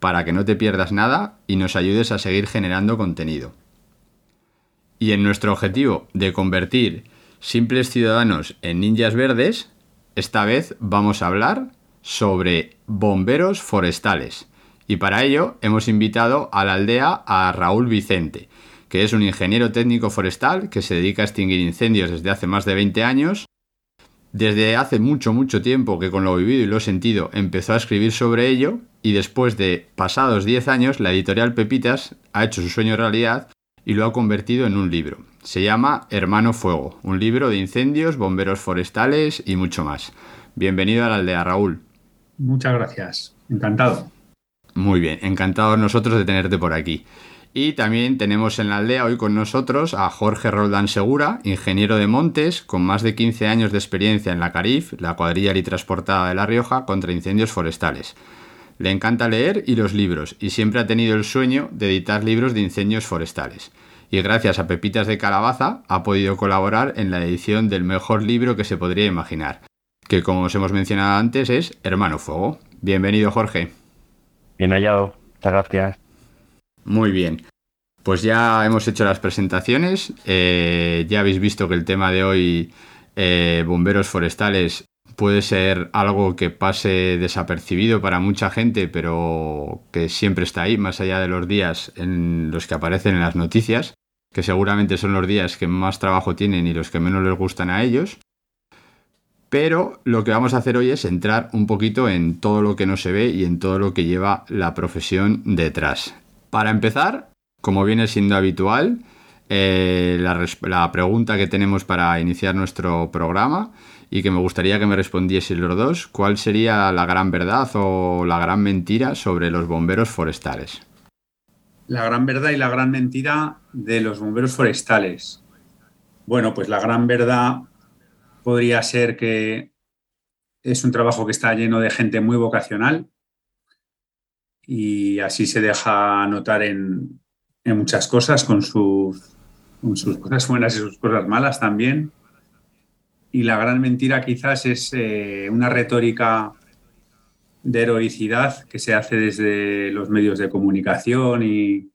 para que no te pierdas nada y nos ayudes a seguir generando contenido. Y en nuestro objetivo de convertir simples ciudadanos en ninjas verdes, esta vez vamos a hablar sobre bomberos forestales. Y para ello hemos invitado a la aldea a Raúl Vicente, que es un ingeniero técnico forestal que se dedica a extinguir incendios desde hace más de 20 años. Desde hace mucho, mucho tiempo que con lo vivido y lo sentido empezó a escribir sobre ello y después de pasados 10 años la editorial Pepitas ha hecho su sueño realidad y lo ha convertido en un libro. Se llama Hermano Fuego, un libro de incendios, bomberos forestales y mucho más. Bienvenido a la aldea, Raúl. Muchas gracias. Encantado. Muy bien, encantados nosotros de tenerte por aquí. Y también tenemos en la aldea hoy con nosotros a Jorge Roldán Segura, ingeniero de montes, con más de 15 años de experiencia en la CARIF, la cuadrilla y transportada de La Rioja, contra incendios forestales. Le encanta leer y los libros, y siempre ha tenido el sueño de editar libros de incendios forestales. Y gracias a Pepitas de Calabaza ha podido colaborar en la edición del mejor libro que se podría imaginar, que como os hemos mencionado antes es Hermano Fuego. Bienvenido Jorge. Bien hallado, muchas gracias. Muy bien. Pues ya hemos hecho las presentaciones. eh, ya habéis visto que el tema de hoy, eh, bomberos forestales, puede ser algo que pase desapercibido para mucha gente, pero que siempre está ahí, más allá de los días en los que aparecen en las noticias, que seguramente son los días que más trabajo tienen y los que menos les gustan a ellos. Pero lo que vamos a hacer hoy es entrar un poquito en todo lo que no se ve y en todo lo que lleva la profesión detrás. Para empezar, como viene siendo habitual, eh, la, pregunta que tenemos para iniciar nuestro programa y que me gustaría que me respondieseis los dos, ¿cuál sería la gran verdad o la gran mentira sobre los bomberos forestales? La gran verdad y la gran mentira de los bomberos forestales. Bueno, pues la gran verdad podría ser que es un trabajo que está lleno de gente muy vocacional y así se deja notar en, en muchas cosas, con sus, con sus cosas buenas y sus cosas malas también. Y la gran mentira quizás es eh, una retórica de heroicidad que se hace desde los medios de comunicación y,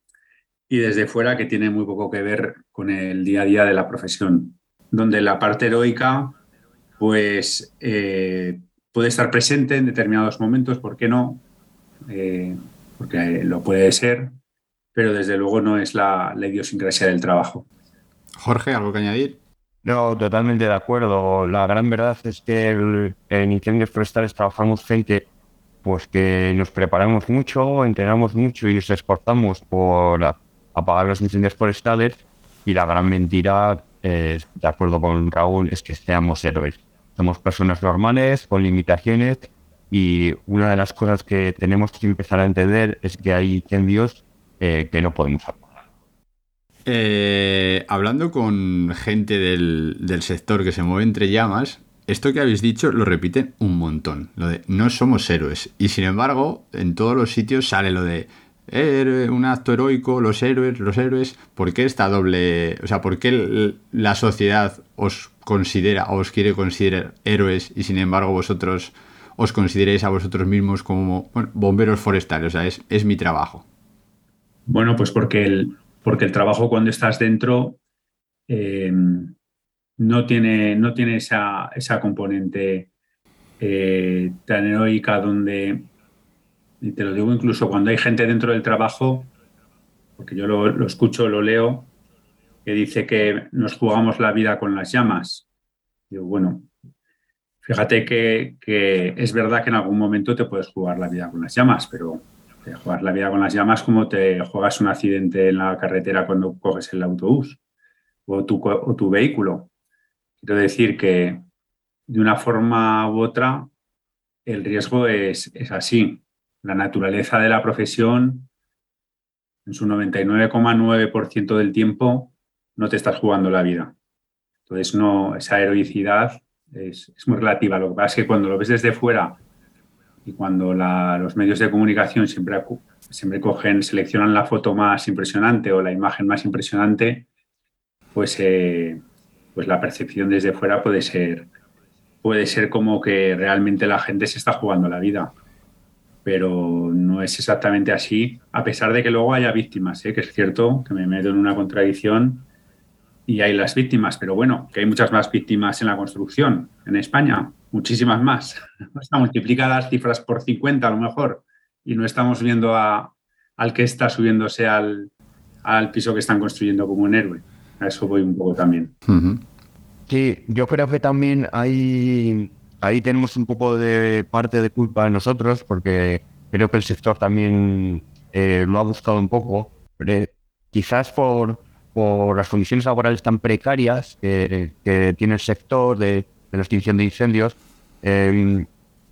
desde fuera que tiene muy poco que ver con el día a día de la profesión, donde la parte heroica pues eh, puede estar presente en determinados momentos, ¿por qué no? Eh, porque lo puede ser, pero desde luego no es la, la idiosincrasia del trabajo. Jorge, ¿algo que añadir? No, totalmente de acuerdo. La gran verdad es que en incendios forestales trabajamos gente pues que nos preparamos mucho, entrenamos mucho y nos esforzamos por apagar los incendios forestales y la gran mentira, eh, de acuerdo con Raúl, es que seamos héroes. Somos personas normales, con limitaciones y una de las cosas que tenemos que empezar a entender es que hay incendios eh, que no podemos apagar. Eh, hablando con gente del, del sector que se mueve entre llamas, esto que habéis dicho lo repiten un montón, lo de no somos héroes. Y sin embargo, en todos los sitios sale lo de "Héroe, un acto heroico, los héroes, los héroes. ¿Por qué esta doble, o sea, por qué la sociedad os considera o os quiere considerar héroes y sin embargo vosotros os consideréis a vosotros mismos como bomberos forestales? O sea, es, es mi trabajo. Bueno, pues porque el, porque el trabajo cuando estás dentro eh, no tiene, no tiene esa, esa componente eh, tan heroica donde, y te lo digo incluso cuando hay gente dentro del trabajo, porque yo lo, lo escucho, lo leo, que dice que nos jugamos la vida con las llamas. Digo, bueno, fíjate que, que, es verdad que en algún momento te puedes jugar la vida con las llamas, pero te juegas la vida con las llamas como te juegas un accidente en la carretera cuando coges el autobús o tu, vehículo. Quiero decir que de una forma u otra el riesgo es, es así. La naturaleza de la profesión, en su 99,9% del tiempo, no te estás jugando la vida. Entonces, no, esa heroicidad es, es, muy relativa. Lo que pasa es que cuando lo ves desde fuera y cuando los medios de comunicación siempre, siempre cogen, seleccionan la foto más impresionante o la imagen más impresionante, pues, eh, pues la percepción desde fuera puede ser, puede ser como que realmente la gente se está jugando la vida. Pero no es exactamente así, a pesar de que luego haya víctimas, ¿eh? que es cierto que me meto en una contradicción y hay las víctimas, pero bueno, que hay muchas más víctimas en la construcción en España, muchísimas más. Está multiplicada las cifras por 50 a lo mejor y no estamos viendo a, al que está subiéndose al, al, piso que están construyendo como un héroe. A eso voy un poco también. Uh -huh. Sí, yo creo que también hay, ahí tenemos un poco de parte de culpa en nosotros porque creo que el sector también eh, lo ha buscado un poco, pero quizás por por las condiciones laborales tan precarias que, que tiene el sector de, de, la extinción de incendios, eh,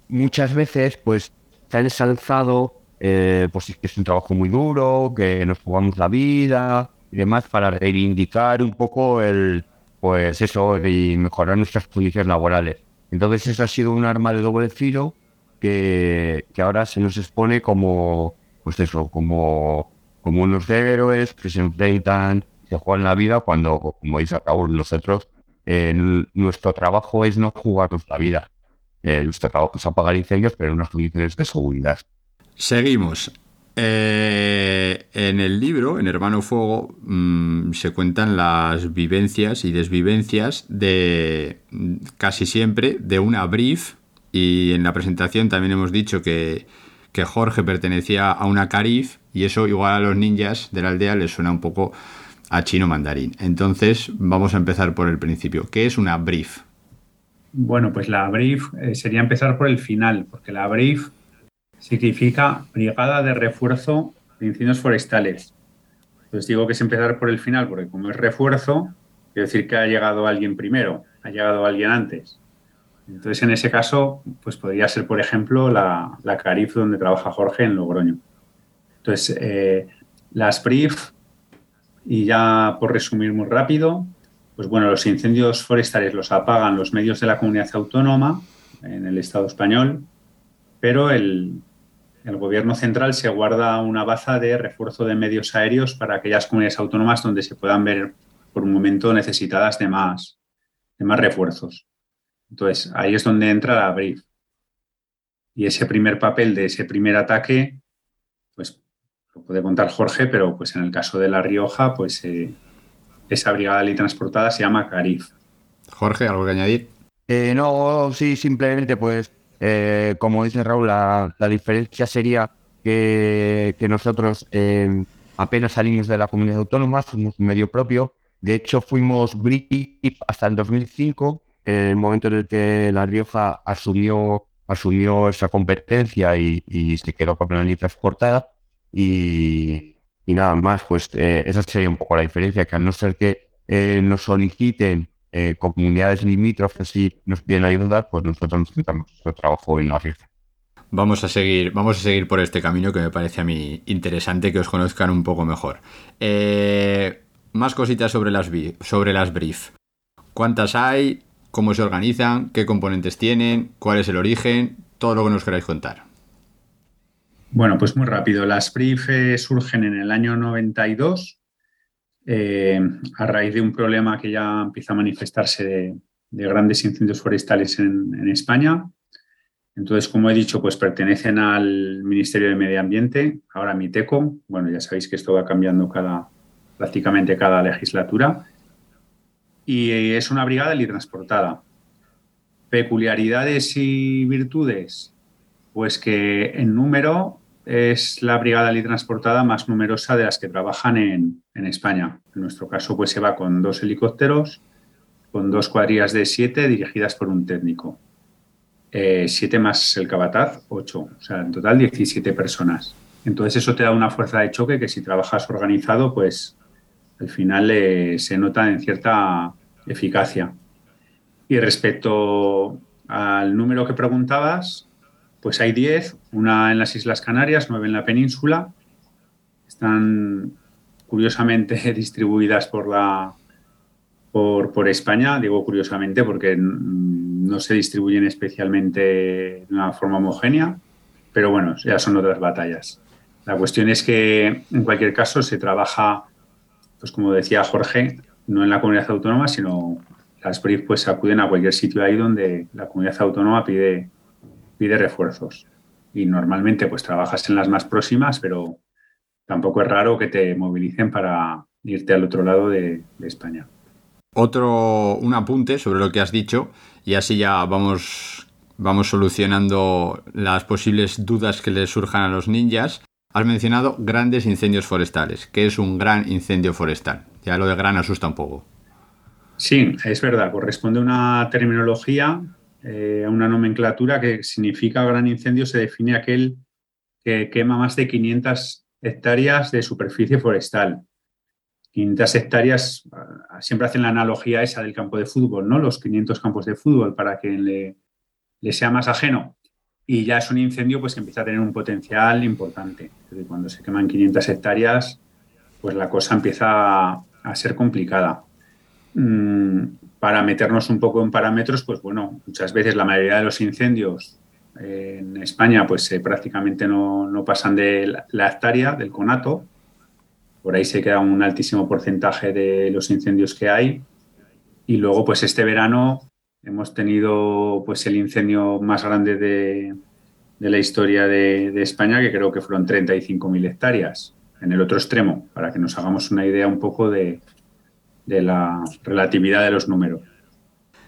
muchas veces pues se ha ensalzado eh, pues es un trabajo muy duro, que nos jugamos la vida y demás para reivindicar un poco el pues eso y mejorar nuestras condiciones laborales. Entonces eso ha sido un arma de doble filo que, que ahora se nos expone como pues eso, como, como unos héroes que se enfrentan se juegan la vida cuando, como dice acabo nosotros, eh, nuestro trabajo es no jugarnos la vida. Eh, nuestro trabajo es apagar incendios, pero en unas condiciones de seguridad. Seguimos. Eh, en el libro, en Hermano Fuego, mmm, se cuentan las vivencias y desvivencias de casi siempre de una brief y en la presentación también hemos dicho que, que Jorge pertenecía a una carif y eso igual a los ninjas de la aldea les suena un poco a chino mandarín. Entonces, vamos a empezar por el principio. ¿Qué es una brief? Bueno, pues la brief eh, sería empezar por el final, porque la brief significa Brigada de Refuerzo de Incendios Forestales. Entonces digo que es empezar por el final, porque como es refuerzo, quiere decir que ha llegado alguien primero, ha llegado alguien antes. Entonces, en ese caso, pues podría ser, por ejemplo, la, la Carif donde trabaja Jorge en Logroño. Entonces, eh, las brief y ya por resumir muy rápido, pues bueno, los incendios forestales los apagan los medios de la comunidad autónoma en el Estado español, pero el, gobierno central se guarda una baza de refuerzo de medios aéreos para aquellas comunidades autónomas donde se puedan ver por un momento necesitadas de más, de más refuerzos. Entonces, ahí es donde entra la BRIF. Y ese primer papel de ese primer ataque, lo puede contar Jorge, pero pues en el caso de La Rioja, pues eh, esa brigada transportada se llama Carif. Jorge, ¿algo que añadir? Eh, no, sí, simplemente pues, eh, como dice Raúl, la, la diferencia sería que, que nosotros eh, apenas salimos de la comunidad autónoma, somos un medio propio. De hecho, fuimos BRIF hasta el 2005, en el momento en el que La Rioja asumió, asumió esa competencia y, y se quedó con la línea transportada. Y, nada más, pues eh, esa sería un poco la diferencia, que a no ser que eh, nos soliciten eh, comunidades limítrofes y nos piden ayudar, pues nosotros nos centramos nuestro trabajo en la rifa. Vamos a seguir, vamos a seguir por este camino que me parece a mí interesante que os conozcan un poco mejor. Más cositas sobre las, sobre las brief. ¿Cuántas hay? ¿Cómo se organizan? ¿Qué componentes tienen? ¿Cuál es el origen? Todo lo que nos queráis contar. Bueno, pues muy rápido. Las brief eh, surgen en el año 92 eh, a raíz de un problema que ya empieza a manifestarse de, de grandes incendios forestales en, España. Entonces, como he dicho, pues pertenecen al Ministerio de Medio Ambiente, ahora MITECO. Bueno, ya sabéis que esto va cambiando cada, prácticamente cada legislatura. y es una brigada transportada. Peculiaridades y virtudes, pues que en número es la brigada transportada más numerosa de las que trabajan en, España. En nuestro caso, pues se va con dos helicópteros, con dos cuadrillas de siete dirigidas por un técnico. Eh, siete más el cabataz, ocho. O sea, en total 17 personas. Entonces eso te da una fuerza de choque que si trabajas organizado, pues al final eh, se nota en cierta eficacia. Y respecto al número que preguntabas, pues hay 10, una en las Islas Canarias, nueve en la península. Están curiosamente distribuidas por la por, España, digo curiosamente porque no se distribuyen especialmente de una forma homogénea, pero bueno, ya son otras batallas. La cuestión es que en cualquier caso se trabaja, pues como decía Jorge, no en la comunidad autónoma, sino las brief pues acuden a cualquier sitio ahí donde la comunidad autónoma pide, pide refuerzos. Y normalmente pues trabajas en las más próximas, pero tampoco es raro que te movilicen para irte al otro lado de, de España. Otro, un apunte sobre lo que has dicho y así ya vamos, vamos solucionando las posibles dudas que les surjan a los ninjas. Has mencionado grandes incendios forestales. ¿Qué es un gran incendio forestal? Ya lo de gran asusta un poco. Sí, es verdad. Corresponde a una terminología, eh, una nomenclatura que significa gran incendio. Se define aquel que quema más de 500 hectáreas de superficie forestal. 500 hectáreas, ah, siempre hacen la analogía esa del campo de fútbol, ¿no? Los 500 campos de fútbol para que le, le sea más ajeno y ya es un incendio pues, que empieza a tener un potencial importante. Cuando se queman 500 hectáreas, pues la cosa empieza a, ser complicada. Mm, para meternos un poco en parámetros, pues bueno, muchas veces la mayoría de los incendios en España pues eh, prácticamente no, pasan de la, hectárea, del conato. Por ahí se queda un altísimo porcentaje de los incendios que hay. Y luego, pues este verano Hemos tenido pues el incendio más grande de, la historia de, España, que creo que fueron 35.000 hectáreas, en el otro extremo, para que nos hagamos una idea un poco de, la relatividad de los números.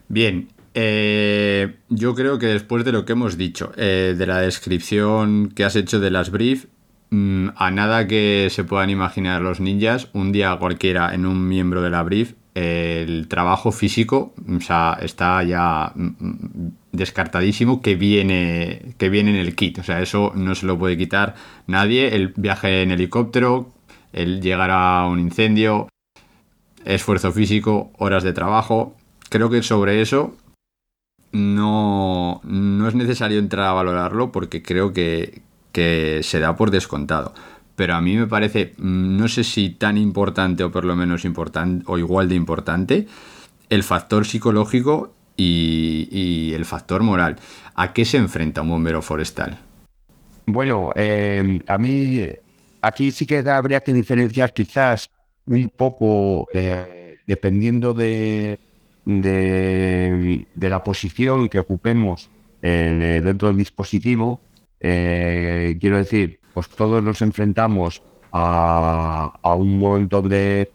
Bien, eh, yo creo que después de lo que hemos dicho, eh, de la descripción que has hecho de las brief, mm, a nada que se puedan imaginar los ninjas, un día cualquiera en un miembro de la brief el trabajo físico o sea, está ya mm, mm, descartadísimo que viene, que viene en el kit. O sea, eso no se lo puede quitar nadie. El viaje en helicóptero, el llegar a un incendio, esfuerzo físico, horas de trabajo. Creo que sobre eso no, no es necesario entrar a valorarlo porque creo que, que se da por descontado pero a mí me parece, mm, no sé si tan importante o por lo menos importante o igual de importante, el factor psicológico y, el factor moral. ¿A qué se enfrenta un bombero forestal? Bueno, eh, a mí aquí sí que habría que diferenciar quizás un poco, eh, dependiendo de, de, la posición que ocupemos eh, dentro del dispositivo. quiero decir, pues todos nos enfrentamos a, un montón de,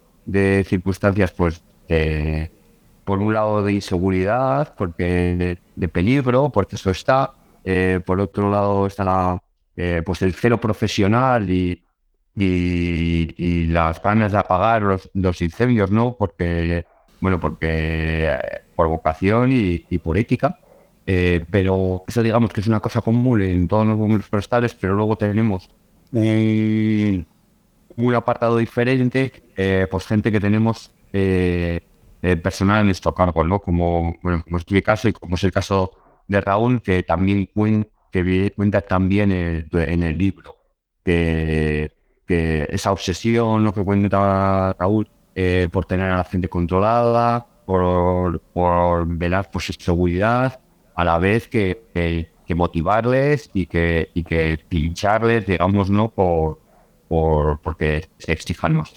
circunstancias, pues por un lado de inseguridad, porque de, peligro, porque eso está. Eh, por otro lado está eh, pues el cero profesional y, y, las ganas de apagar los, incendios, ¿no? Porque, bueno, porque eh, por vocación y, por ética. pero eso digamos que es una cosa común en todos los bomberos forestales, pero luego tenemos un, apartado diferente, eh, pues gente que tenemos eh, eh, personal en nuestro cargo, ¿no? Como, bueno, como es mi caso y como es el caso de Raúl, que también cuenta, que cuenta también en el libro, que, esa obsesión, lo que cuenta Raúl, por tener a la gente controlada, por, por velar por su seguridad, a la vez que, que motivarles y que, y que pincharles, digamos, ¿no? Por, por, porque se exijan más.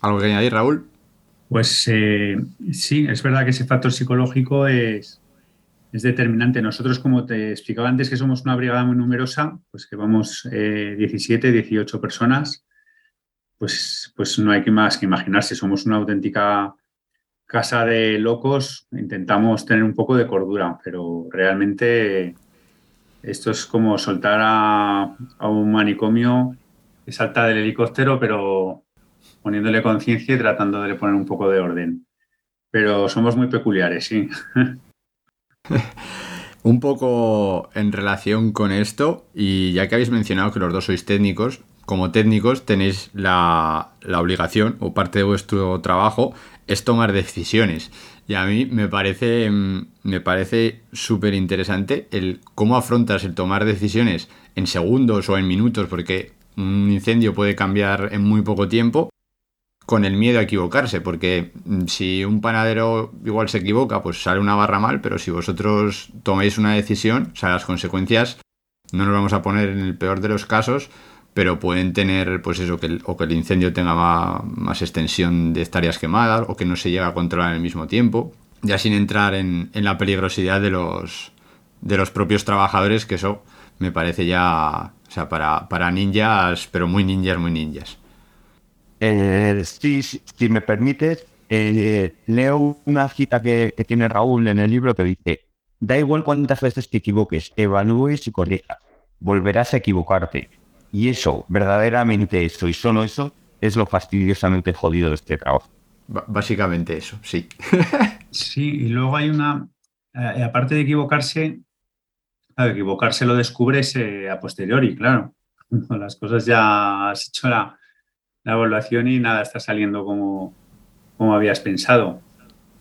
¿Algo que añadir, Raúl? Pues eh, sí, es verdad que ese factor psicológico es, es determinante. Nosotros, como te explicaba antes, que somos una brigada muy numerosa, pues que vamos 17, eh, 18 personas, pues, pues no hay que más que imaginarse. Somos una auténtica casa de locos intentamos tener un poco de cordura, pero realmente esto es como soltar a, un manicomio que salta del helicóptero, pero poniéndole conciencia y tratando de poner un poco de orden. Pero somos muy peculiares, sí. un poco en relación con esto, y ya que habéis mencionado que los dos sois técnicos, como técnicos tenéis la, la obligación o parte de vuestro trabajo es tomar decisiones. Y a mí me parece, mm, me parece súper interesante el cómo afrontas el tomar decisiones en segundos o en minutos, porque un incendio puede cambiar en muy poco tiempo, con el miedo a equivocarse, porque mm, si un panadero igual se equivoca, pues sale una barra mal, pero si vosotros tomáis una decisión, o sea, las consecuencias no nos vamos a poner en el peor de los casos, pero pueden tener, pues eso, que el, o que el incendio tenga más, extensión de hectáreas quemadas, o que no se llegue a controlar al mismo tiempo, ya sin entrar en, la peligrosidad de los, de los propios trabajadores, que eso me parece ya, o sea, para, para ninjas, pero muy ninjas, muy ninjas. Eh, si, si, me permites, eh, leo una cita que, que, tiene Raúl en el libro que dice, da igual cuántas veces te equivoques, evalúes y corrijas, volverás a equivocarte y eso, verdaderamente eso y solo eso, es lo fastidiosamente jodido de este trabajo. básicamente eso, sí. sí, y luego hay una, eh, aparte de equivocarse, claro, equivocarse lo descubres eh, a posteriori, claro. Las cosas ya has hecho la, evaluación y nada está saliendo como, como habías pensado.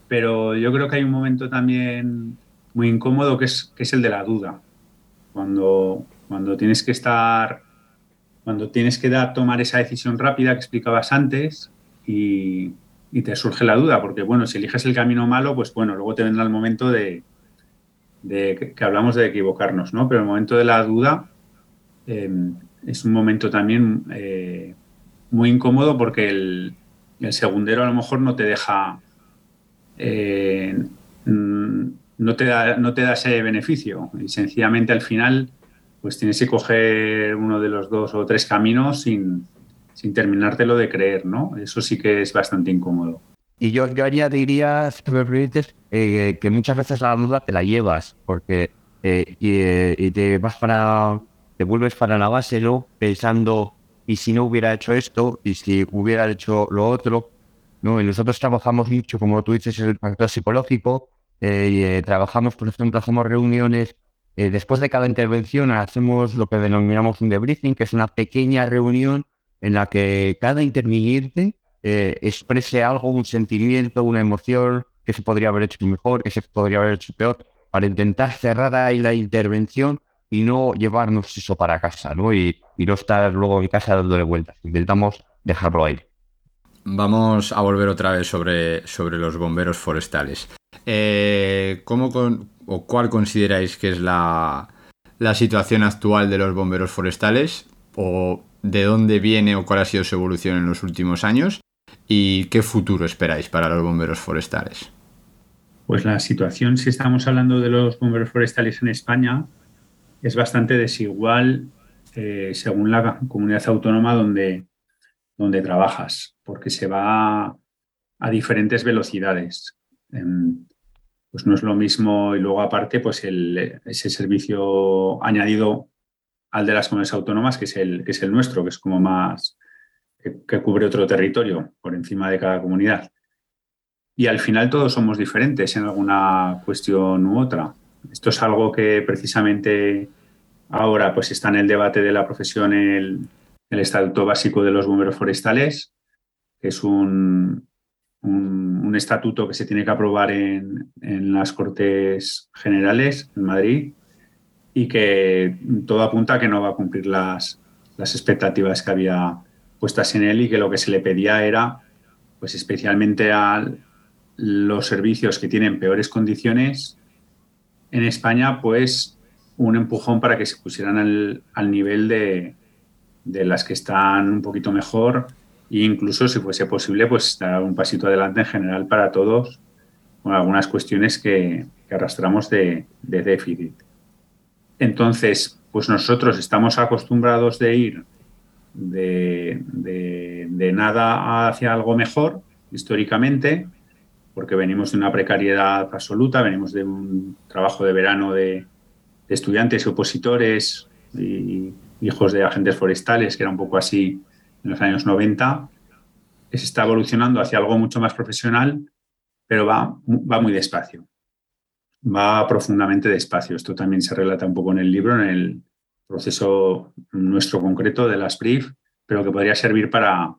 Pero yo creo que hay un momento también muy incómodo que es, que es el de la duda. Cuando, cuando tienes que estar cuando tienes que dar, tomar esa decisión rápida que explicabas antes y, te surge la duda, porque bueno, si eliges el camino malo, pues bueno, luego te vendrá el momento de, que, hablamos de equivocarnos, ¿no? Pero el momento de la duda em, es un momento también eh, muy incómodo porque el, segundero a lo mejor no te deja, eh, no, te da, no te da ese beneficio y sencillamente al final pues tienes que coger uno de los dos o tres caminos sin, sin terminártelo de creer, ¿no? Eso sí que es bastante incómodo. Y yo, yo añadiría, si me permites, eh, que muchas veces la duda te la llevas, porque eh, eh, y, te vas para, te vuelves para la base, ¿no? Pensando, ¿y si no hubiera hecho esto? ¿Y si hubiera hecho lo otro? ¿No? Y nosotros trabajamos mucho, como tú dices, el factor psicológico, trabajamos, por ejemplo, hacemos reuniones eh, después de cada intervención hacemos lo que denominamos un debriefing, que es una pequeña reunión en la que cada interviniente eh, exprese algo, un sentimiento, una emoción que se podría haber hecho mejor, que se podría haber hecho peor, para intentar cerrar ahí la intervención y no llevarnos eso para casa, ¿no? Y, no estar luego en casa dándole vueltas. Intentamos dejarlo ahí. Vamos a volver otra vez sobre, sobre los bomberos forestales. Eh, ¿Cómo con, o cuál consideráis que es la, situación actual de los bomberos forestales o de dónde viene o cuál ha sido su evolución en los últimos años y qué futuro esperáis para los bomberos forestales. Pues la situación, si estamos hablando de los bomberos forestales en España, es bastante desigual eh, según la comunidad autónoma donde, donde trabajas, porque se va a, diferentes velocidades. Em, pues no es lo mismo y luego aparte pues ese servicio añadido al de las comunidades autónomas que es el, que es el nuestro, que es como más, que, cubre otro territorio por encima de cada comunidad. Y al final todos somos diferentes en alguna cuestión u otra. Esto es algo que precisamente ahora pues está en el debate de la profesión el, el Estatuto Básico de los Bomberos Forestales, que es un, un, estatuto que se tiene que aprobar en, las Cortes Generales en Madrid y que todo apunta a que no va a cumplir las, las expectativas que había puestas en él y que lo que se le pedía era, pues especialmente a los servicios que tienen peores condiciones en España, pues un empujón para que se pusieran al, al nivel de, de las que están un poquito mejor e incluso, si fuese posible, pues dar un pasito adelante en general para todos con algunas cuestiones que, arrastramos de, déficit. Entonces, pues nosotros estamos acostumbrados de ir de, nada hacia algo mejor, históricamente, porque venimos de una precariedad absoluta, venimos de un trabajo de verano de, de estudiantes y opositores y hijos de agentes forestales, que era un poco así en los años 90, se está evolucionando hacia algo mucho más profesional, pero va, va muy despacio. Va profundamente despacio. Esto también se relata un poco en el libro, en el proceso nuestro concreto de las brief, pero que podría servir para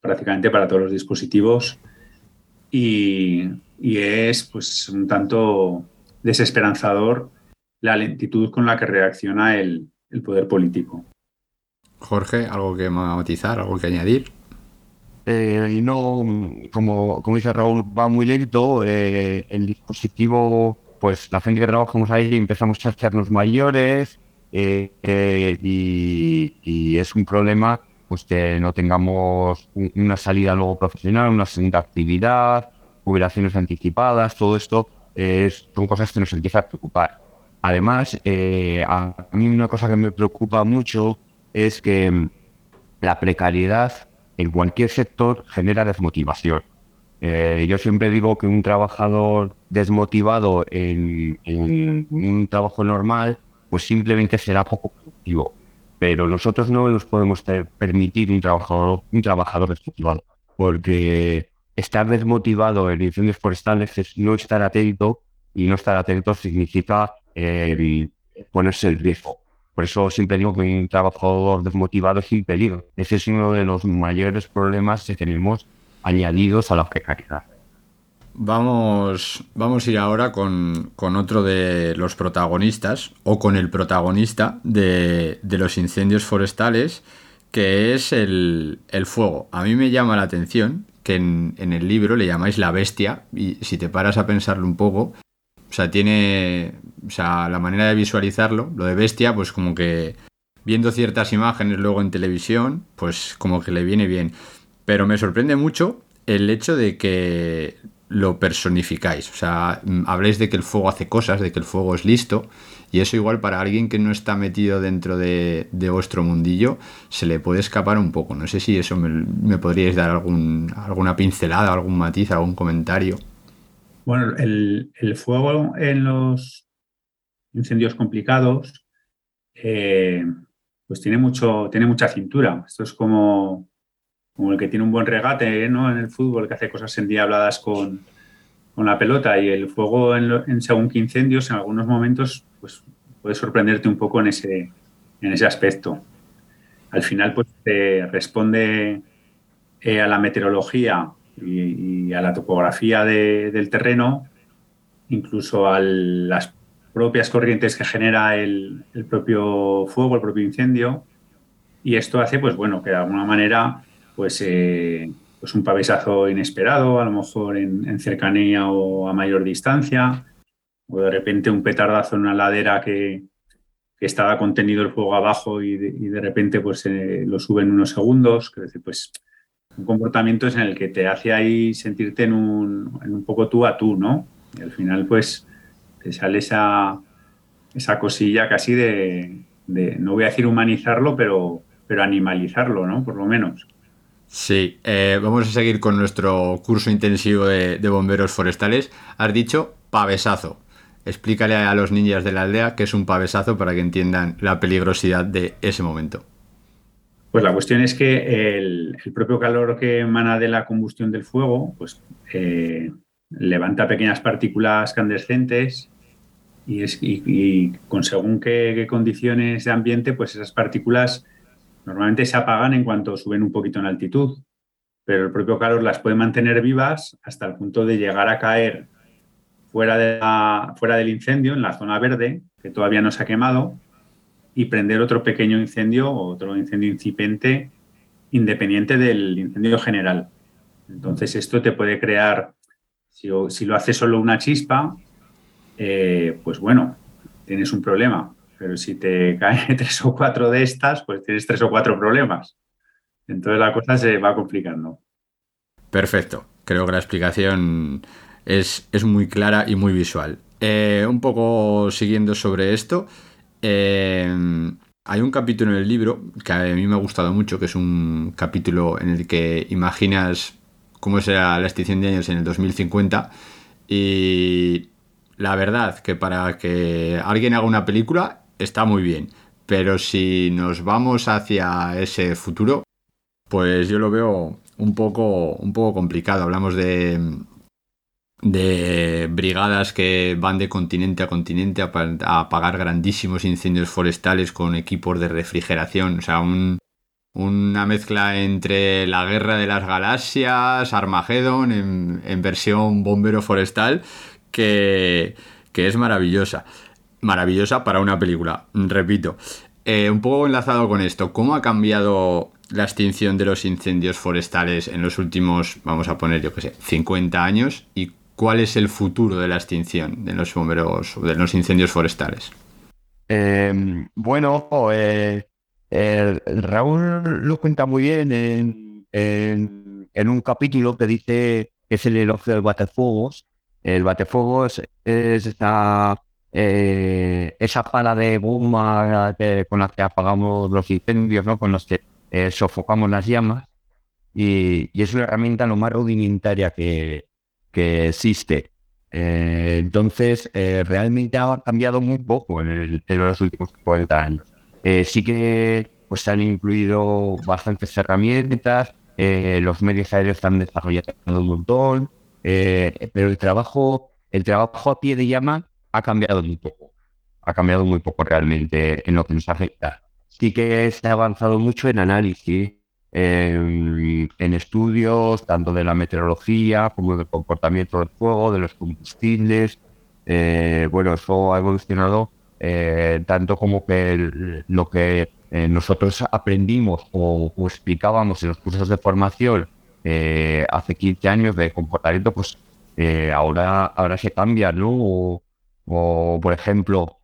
prácticamente para todos los dispositivos. Y, y es pues un tanto desesperanzador la lentitud con la que reacciona el, el poder político. Jorge, ¿algo que matizar, algo que añadir? Eh, y no, como, como dice Raúl, va muy lento. Eh, el dispositivo, pues la gente que trabajamos ahí empezamos a hacernos mayores eh, eh, y, y, es un problema pues que no tengamos una salida luego profesional, una segunda actividad, jubilaciones anticipadas, todo esto es, son cosas que nos empiezan a preocupar. Además, eh, a mí una cosa que me preocupa mucho es que mm, la precariedad en cualquier sector genera desmotivación. Eh, yo siempre digo que un trabajador desmotivado en, un trabajo normal, pues simplemente será poco productivo. Pero nosotros no nos podemos permitir un trabajador, un trabajador desmotivado, porque estar desmotivado en incendios forestales es no estar atento y no estar atento significa eh, ponerse el riesgo. Por eso siempre digo que un trabajador desmotivado es sin peligro. Ese es uno de los mayores problemas que tenemos añadidos a la precariedad. Vamos, vamos a ir ahora con, con, otro de los protagonistas, o con el protagonista de, de los incendios forestales, que es el, el, fuego. A mí me llama la atención que en, el libro le llamáis la bestia, y si te paras a pensarlo un poco, o sea, tiene. O sea, la manera de visualizarlo, lo de bestia, pues como que viendo ciertas imágenes luego en televisión, pues como que le viene bien. Pero me sorprende mucho el hecho de que lo personificáis. O sea, habléis de que el fuego hace cosas, de que el fuego es listo. Y eso igual para alguien que no está metido dentro de, de vuestro mundillo, se le puede escapar un poco. No sé si eso me, me podríais dar algún, alguna pincelada, algún matiz, algún comentario. Bueno, el, el, fuego en los incendios complicados, eh, pues tiene, mucho, tiene mucha cintura. Esto es como, como el que tiene un buen regate ¿no? en el fútbol, que hace cosas endiabladas con, con la pelota. Y el fuego en, lo, en, según que incendios, en algunos momentos, pues puede sorprenderte un poco en ese, en ese aspecto. Al final, pues te responde eh, a la meteorología y, y a la topografía de, del terreno, incluso a las propias corrientes que genera el, el, propio fuego, el propio incendio. Y esto hace, pues bueno, que de alguna manera, pues, eh, pues un pavesazo inesperado, a lo mejor en, cercanía o a mayor distancia, o de repente un petardazo en una ladera que, estaba contenido el fuego abajo y de, de repente pues eh, lo sube en unos segundos, que decir, pues un comportamiento es en el que te hace ahí sentirte en un, en un poco tú a tú, ¿no? Y al final, pues, te sale esa, esa cosilla casi de, de, no voy a decir humanizarlo, pero, pero animalizarlo, ¿no? Por lo menos. Sí, eh, vamos a seguir con nuestro curso intensivo de, de, bomberos forestales. Has dicho pavesazo. Explícale a los niñas de la aldea qué es un pavesazo para que entiendan la peligrosidad de ese momento. Pues la cuestión es que el, el, propio calor que emana de la combustión del fuego, pues eh, levanta pequeñas partículas candescentes y, es, con según qué, condiciones de ambiente, pues esas partículas normalmente se apagan en cuanto suben un poquito en altitud, pero el propio calor las puede mantener vivas hasta el punto de llegar a caer fuera del incendio, en la zona verde, que todavía no se ha quemado, y prender otro pequeño incendio o otro incendio incipiente independiente del incendio general. Entonces esto te puede crear, si, si lo hace solo una chispa, eh, pues bueno, tienes un problema. Pero si te caen tres o cuatro de estas, pues tienes tres o cuatro problemas. Entonces la cosa se va complicando. Perfecto. Creo que la explicación es, es muy clara y muy visual. Eh, un poco siguiendo sobre esto, eh, hay un capítulo en el libro que a mí me ha gustado mucho, que es un capítulo en el que imaginas cómo será la extinción de años en el 2050 y la verdad que para que alguien haga una película está muy bien, pero si nos vamos hacia ese futuro, pues yo lo veo un poco, un poco complicado. Hablamos de, de brigadas que van de continente a continente a, apagar grandísimos incendios forestales con equipos de refrigeración. O sea, una mezcla entre la guerra de las galaxias, Armageddon en, versión bombero forestal, que, es maravillosa. Maravillosa para una película, repito. Eh, un poco enlazado con esto, ¿cómo ha cambiado la extinción de los incendios forestales en los últimos, vamos a poner, yo qué sé, 50 años? ¿Y cuál es el futuro de la extinción de los bomberos, de los incendios forestales? Em, bueno, eh, Raúl lo cuenta muy bien en, un capítulo que dice que es el elogio del batefuegos. El batefuegos es esa, eh, esa pala de bomba con la que apagamos los incendios, ¿no? con los que eh, sofocamos las llamas. Y, es una herramienta lo más rudimentaria que, que existe. Eh, entonces, eh, realmente ha cambiado muy poco en, los últimos 40 años. Sí que pues, se han incluido bastantes herramientas, los medios aéreos están desarrollando un montón, pero el trabajo, el trabajo a pie de llama ha cambiado muy poco. Ha cambiado muy poco realmente en lo que nos afecta. Sí que se ha avanzado mucho en análisis, en, estudios tanto de la meteorología como del comportamiento del fuego, de los combustibles. Eh, bueno, eso ha evolucionado eh, tanto como que lo que eh, nosotros aprendimos o, explicábamos en los cursos de formación hace 15 años de comportamiento, pues ahora, ahora se cambia, ¿no? o por ejemplo,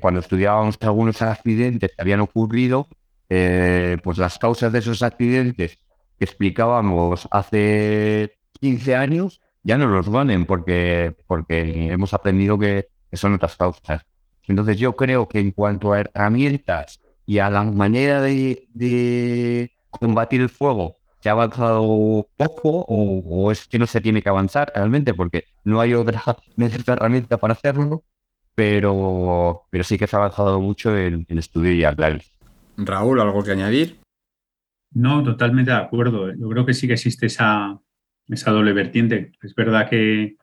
cuando estudiábamos algunos accidentes que habían ocurrido, eh, pues las causas de esos accidentes que explicábamos hace 15 años ya no los valen porque, porque hemos aprendido que, son otras causas. Entonces yo creo que en cuanto a herramientas y a la manera de, combatir el fuego, se ha avanzado poco o, es que no se tiene que avanzar realmente porque no hay otra herramienta para hacerlo, pero, pero sí que se ha avanzado mucho en, en estudio y análisis. Raúl, ¿algo que añadir? No, totalmente de acuerdo. Yo creo que sí que existe esa, esa doble vertiente. Es verdad que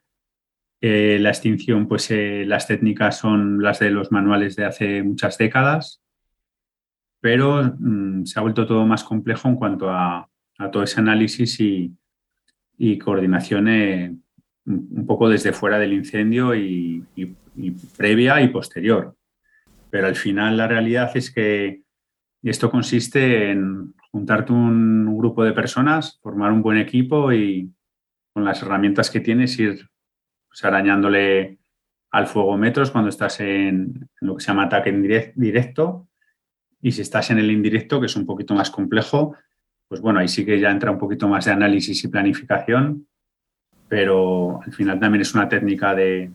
la extinción, pues eh, las técnicas son las de los manuales de hace muchas décadas, pero mm, se ha vuelto todo más complejo en cuanto a, todo ese análisis y, coordinación eh, un poco desde fuera del incendio y previa y posterior. Pero al final la realidad es que y esto consiste en juntarte un grupo de personas, formar un buen equipo y con las herramientas que tienes ir pues, arañándole al fuego metros cuando estás en, lo que se llama ataque en directo. Y si estás en el indirecto, que es un poquito más complejo, pues bueno, ahí sí que ya entra un poquito más de análisis y planificación, pero al final también es una técnica de,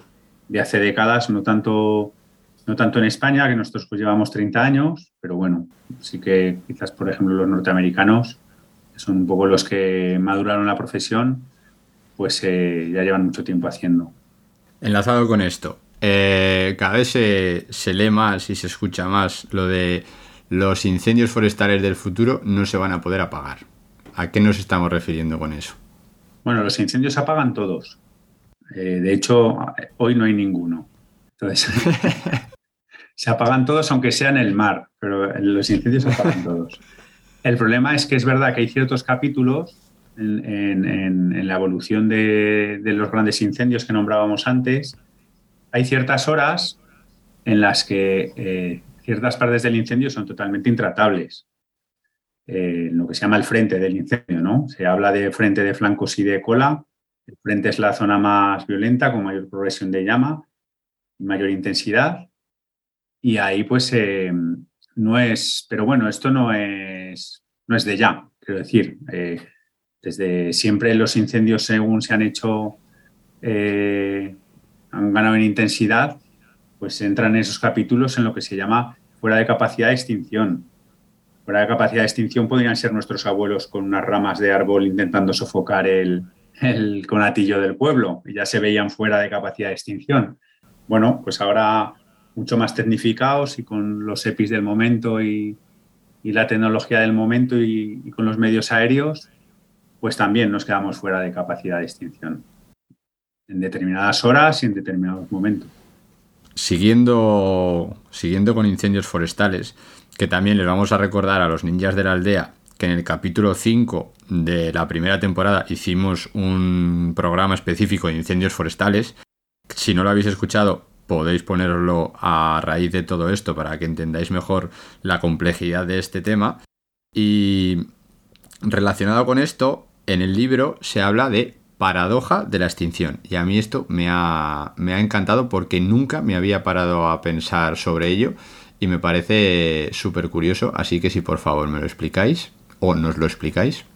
de hace décadas, no tanto no tanto en España, que nosotros pues llevamos 30 años, pero bueno, sí que quizás, por ejemplo, los norteamericanos, que son un poco los que maduraron la profesión, pues eh, ya llevan mucho tiempo haciendo. Enlazado con esto, eh, cada vez se, se, lee más y se escucha más lo de los incendios forestales del futuro no se van a poder apagar. ¿A qué nos estamos refiriendo con eso? Bueno, los incendios se apagan todos. Eh, de hecho, hoy no hay ninguno. Entonces, se apagan todos, aunque sea en el mar, pero los incendios se apagan todos. El problema es que es verdad que hay ciertos capítulos en, la evolución de, los grandes incendios que nombrábamos antes. Hay ciertas horas en las que eh, ciertas partes del incendio son totalmente intratables. Eh, lo que se llama el frente del incendio, ¿no? Se habla de frente de flancos y de cola. El frente es la zona más violenta, con mayor progresión de llama mayor intensidad y ahí pues eh, no es, pero bueno, esto no es, no es de ya, quiero decir, eh, desde siempre los incendios según se han hecho, han ganado en intensidad, pues entran en esos capítulos en lo que se llama fuera de capacidad de extinción. fuera de capacidad de extinción podrían ser nuestros abuelos con unas ramas de árbol intentando sofocar el, el conatillo del pueblo y ya se veían fuera de capacidad de extinción. Bueno, pues ahora mucho más tecnificados y con los EPIs del momento y, y la tecnología del momento y, y, con los medios aéreos, pues también nos quedamos fuera de capacidad de extinción en determinadas horas y en determinados momentos. Siguiendo, siguiendo con incendios forestales, que también les vamos a recordar a los ninjas de la aldea que en el capítulo 5 de la primera temporada hicimos un programa específico de incendios forestales. Si no lo habéis escuchado, podéis ponerlo a raíz de todo esto para que entendáis mejor la complejidad de este tema. Y relacionado con esto, en el libro se habla de paradoja de la extinción. Y a mí esto me ha, me ha encantado porque nunca me había parado a pensar sobre ello y me parece súper curioso. Así que si por favor me lo explicáis o nos lo explicáis.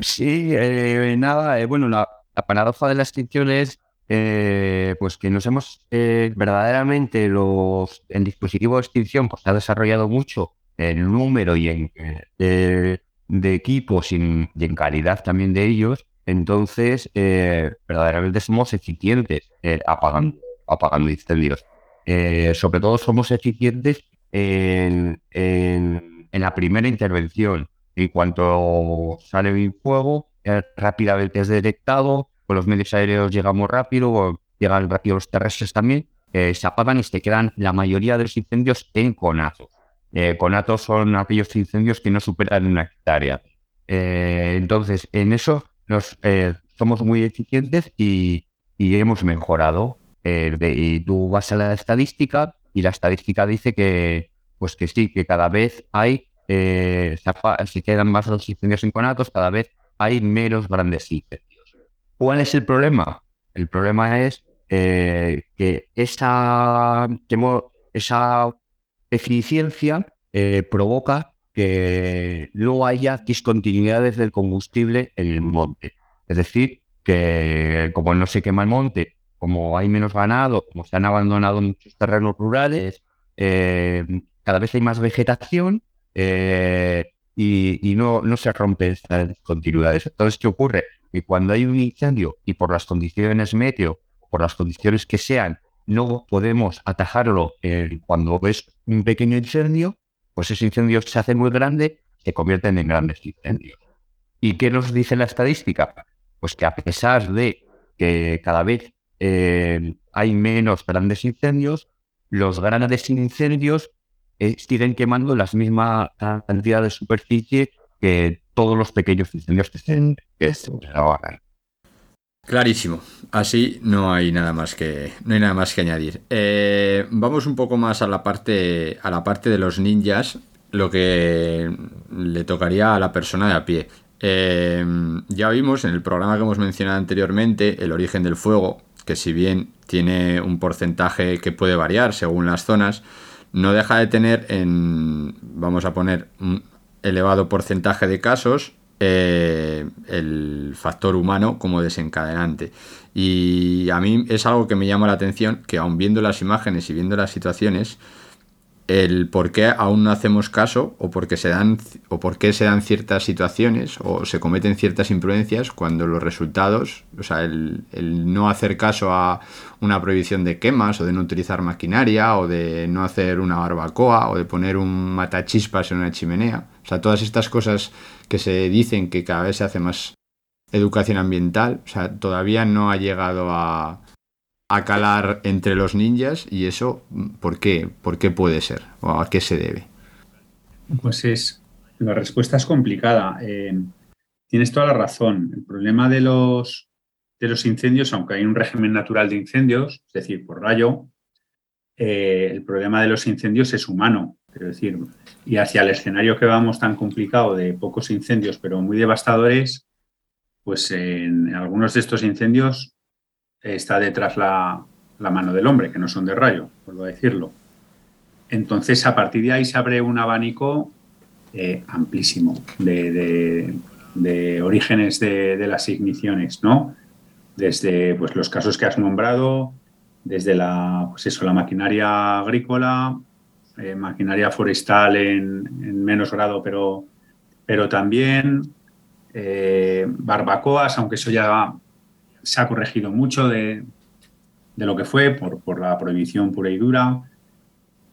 Sí, eh, nada, eh, bueno, la, paradoja de la extinción es eh, pues que nos hemos eh, verdaderamente los el dispositivo de extinción pues ha desarrollado mucho en número y en de, equipos y en, calidad también de ellos, entonces verdaderamente somos eficientes apagando, apagando incendios. sobre todo somos eficientes en, en, en la primera intervención. En cuanto sale el fuego, eh, rápidamente es detectado, con los medios aéreos llegamos rápido, llegan rápido los terrestres también, eh, se apagan y se quedan la mayoría de los incendios en conatos. Eh, conatos son aquellos incendios que no superan una hectárea. entonces, en eso nos, somos muy eficientes y, y hemos mejorado. De, y tú vas a la estadística y la estadística dice que, pues que sí, que cada vez hay eh, se, quedan más los incendios en conatos, cada vez hay menos grandes incendios. ¿Cuál es el problema? El problema es eh, que esa, esa eficiencia eh, provoca que no haya discontinuidades del combustible en el monte. Es decir, que como no se quema el monte, como hay menos ganado, como se han abandonado muchos terrenos rurales, eh, cada vez hay más vegetación eh, y, no, se rompen estas discontinuidades. Entonces, ¿qué ocurre? Que cuando hay un incendio y por las condiciones meteo, por las condiciones que sean, no podemos atajarlo cuando ves un pequeño incendio, pues ese incendio se hace muy grande, se convierten en grandes incendios. ¿Y qué nos dice la estadística? Pues que a pesar de que cada vez eh, hay menos grandes incendios, los grandes incendios eh, siguen quemando la misma cantidad de superficie que todos los pequeños incendios que se, que se hagan. Clarísimo. Así no hay nada más que no hay nada más que añadir. Eh, vamos un poco más a la parte a la parte de los ninjas, lo que le tocaría a la persona de a pie. Eh, ya vimos en el programa que hemos mencionado anteriormente el origen del fuego, que si bien tiene un porcentaje que puede variar según las zonas, no deja de tener en, vamos a poner, un elevado porcentaje de casos eh, el factor humano como desencadenante. Y a mí es algo que me llama la atención, que aun viendo las imágenes y viendo las situaciones, el por qué aún no hacemos caso o por qué se dan o por qué se dan ciertas situaciones o se cometen ciertas imprudencias cuando los resultados, o sea, el, el, no hacer caso a una prohibición de quemas o de no utilizar maquinaria o de no hacer una barbacoa o de poner un matachispas en una chimenea, o sea, todas estas cosas que se dicen que cada vez se hace más educación ambiental, o sea, todavía no ha llegado a, a calar entre los ninjas y eso, ¿por qué? ¿Por qué puede ser? ¿O a qué se debe? Pues es, la respuesta es complicada. Eh, tienes toda la razón. El problema de los, de los incendios, aunque hay un régimen natural de incendios, es decir, por rayo, eh, el problema de los incendios es humano. Quiero decir, y hacia el escenario que vamos tan complicado de pocos incendios, pero muy devastadores, pues en algunos de estos incendios está detrás la, mano del hombre, que no son de rayo, vuelvo a decirlo. Entonces, a partir de ahí se abre un abanico eh, amplísimo de, de, de orígenes de, de, las igniciones, ¿no? Desde pues, los casos que has nombrado, desde la, pues eso, la maquinaria agrícola, eh, maquinaria forestal en, menos grado, pero, pero también eh, barbacoas, aunque eso ya se ha corregido mucho de, lo que fue por, la prohibición pura y dura.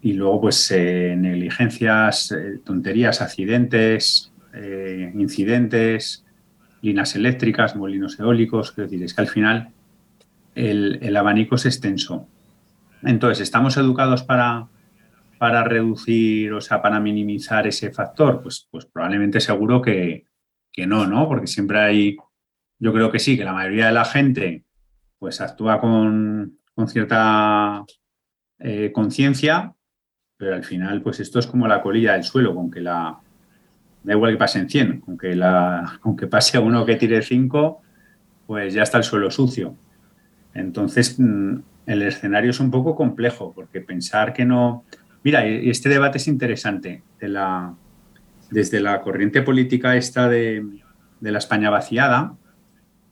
Y luego, pues, negligencias, tonterías, accidentes, incidentes, líneas eléctricas, molinos eólicos. Es decir, es que al final el, abanico es extenso. Entonces, ¿estamos educados para, para reducir, o sea, para minimizar ese factor? Pues, pues probablemente seguro que, no, ¿no? Porque siempre hay, yo creo que sí, que la mayoría de la gente pues actúa con, cierta eh, conciencia, pero al final, pues esto es como la colilla del suelo, con que la, da igual que pasen 100, con que, la, con que pase uno que tire 5, pues ya está el suelo sucio. Entonces, mm, el escenario es un poco complejo, porque pensar que no... Mira, este debate es interesante. Desde la corriente política esta de, la España vaciada,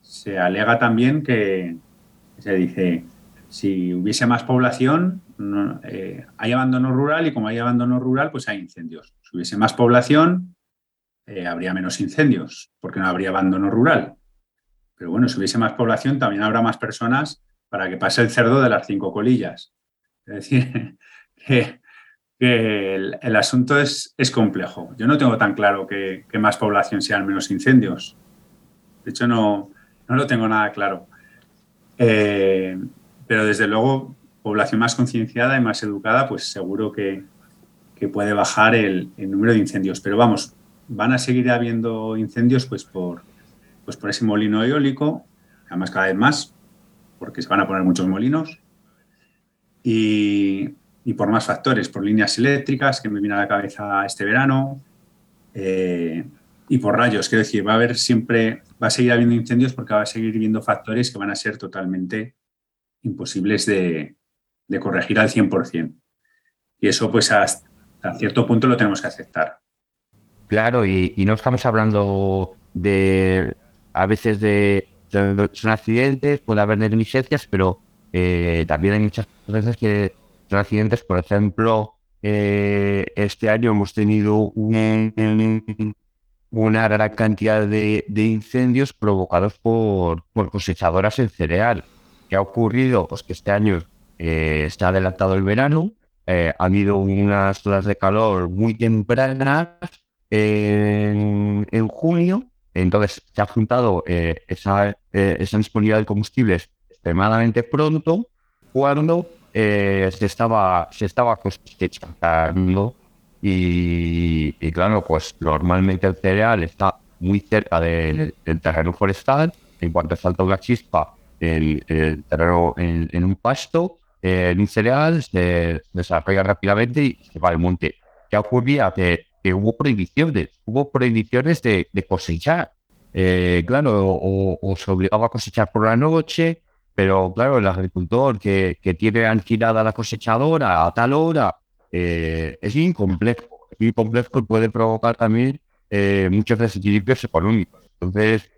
se alega también que se dice, si hubiese más población, eh, hay abandono rural y como hay abandono rural, pues hay incendios. Si hubiese más población, eh, habría menos incendios, porque no habría abandono rural. Pero bueno, si hubiese más población, también habrá más personas para que pase el cerdo de las cinco colillas. Es decir, que, el, asunto es, es, complejo. Yo no tengo tan claro que, más población sean menos incendios. De hecho, no, no lo tengo nada claro. Eh, pero desde luego, población más concienciada y más educada, pues seguro que, puede bajar el, el, número de incendios. Pero vamos, van a seguir habiendo incendios pues por, pues por ese molino eólico, además cada vez más, porque se van a poner muchos molinos, y, por más factores, por líneas eléctricas, que me viene a la cabeza este verano, eh, y por rayos, quiero decir, va a haber siempre, va a seguir habiendo incendios porque va a seguir habiendo factores que van a ser totalmente imposibles de, corregir al 100%. Y eso, pues, hasta cierto punto lo tenemos que aceptar. Claro, y, no estamos hablando de a veces de, son accidentes, puede haber negligencias, pero eh, también hay muchas veces que son accidentes, por ejemplo, eh, este año hemos tenido una gran cantidad de, incendios provocados por, cosechadoras en cereal. ¿Qué ha ocurrido? Pues que este año eh, está adelantado el verano, ha habido unas olas de calor muy tempranas en, junio. Entonces se ha juntado eh, esa, eh, esa, disponibilidad de combustibles extremadamente pronto cuando eh, se estaba se estaba cosechando y, y, claro, pues normalmente el cereal está muy cerca del, terreno forestal. En cuanto salta una chispa, el, el terreno en, un pasto, en un cereal se desarrolla rápidamente y se va al monte. ¿Qué ocurría? Que que hubo prohibiciones, hubo prohibiciones de, cosechar. Eh, claro, o, se obligaba a cosechar por la noche, pero claro, el agricultor que, tiene alquilada la cosechadora a tal hora eh, es incomplejo. Es y puede provocar también eh, muchos desequilibrios económicos. Entonces,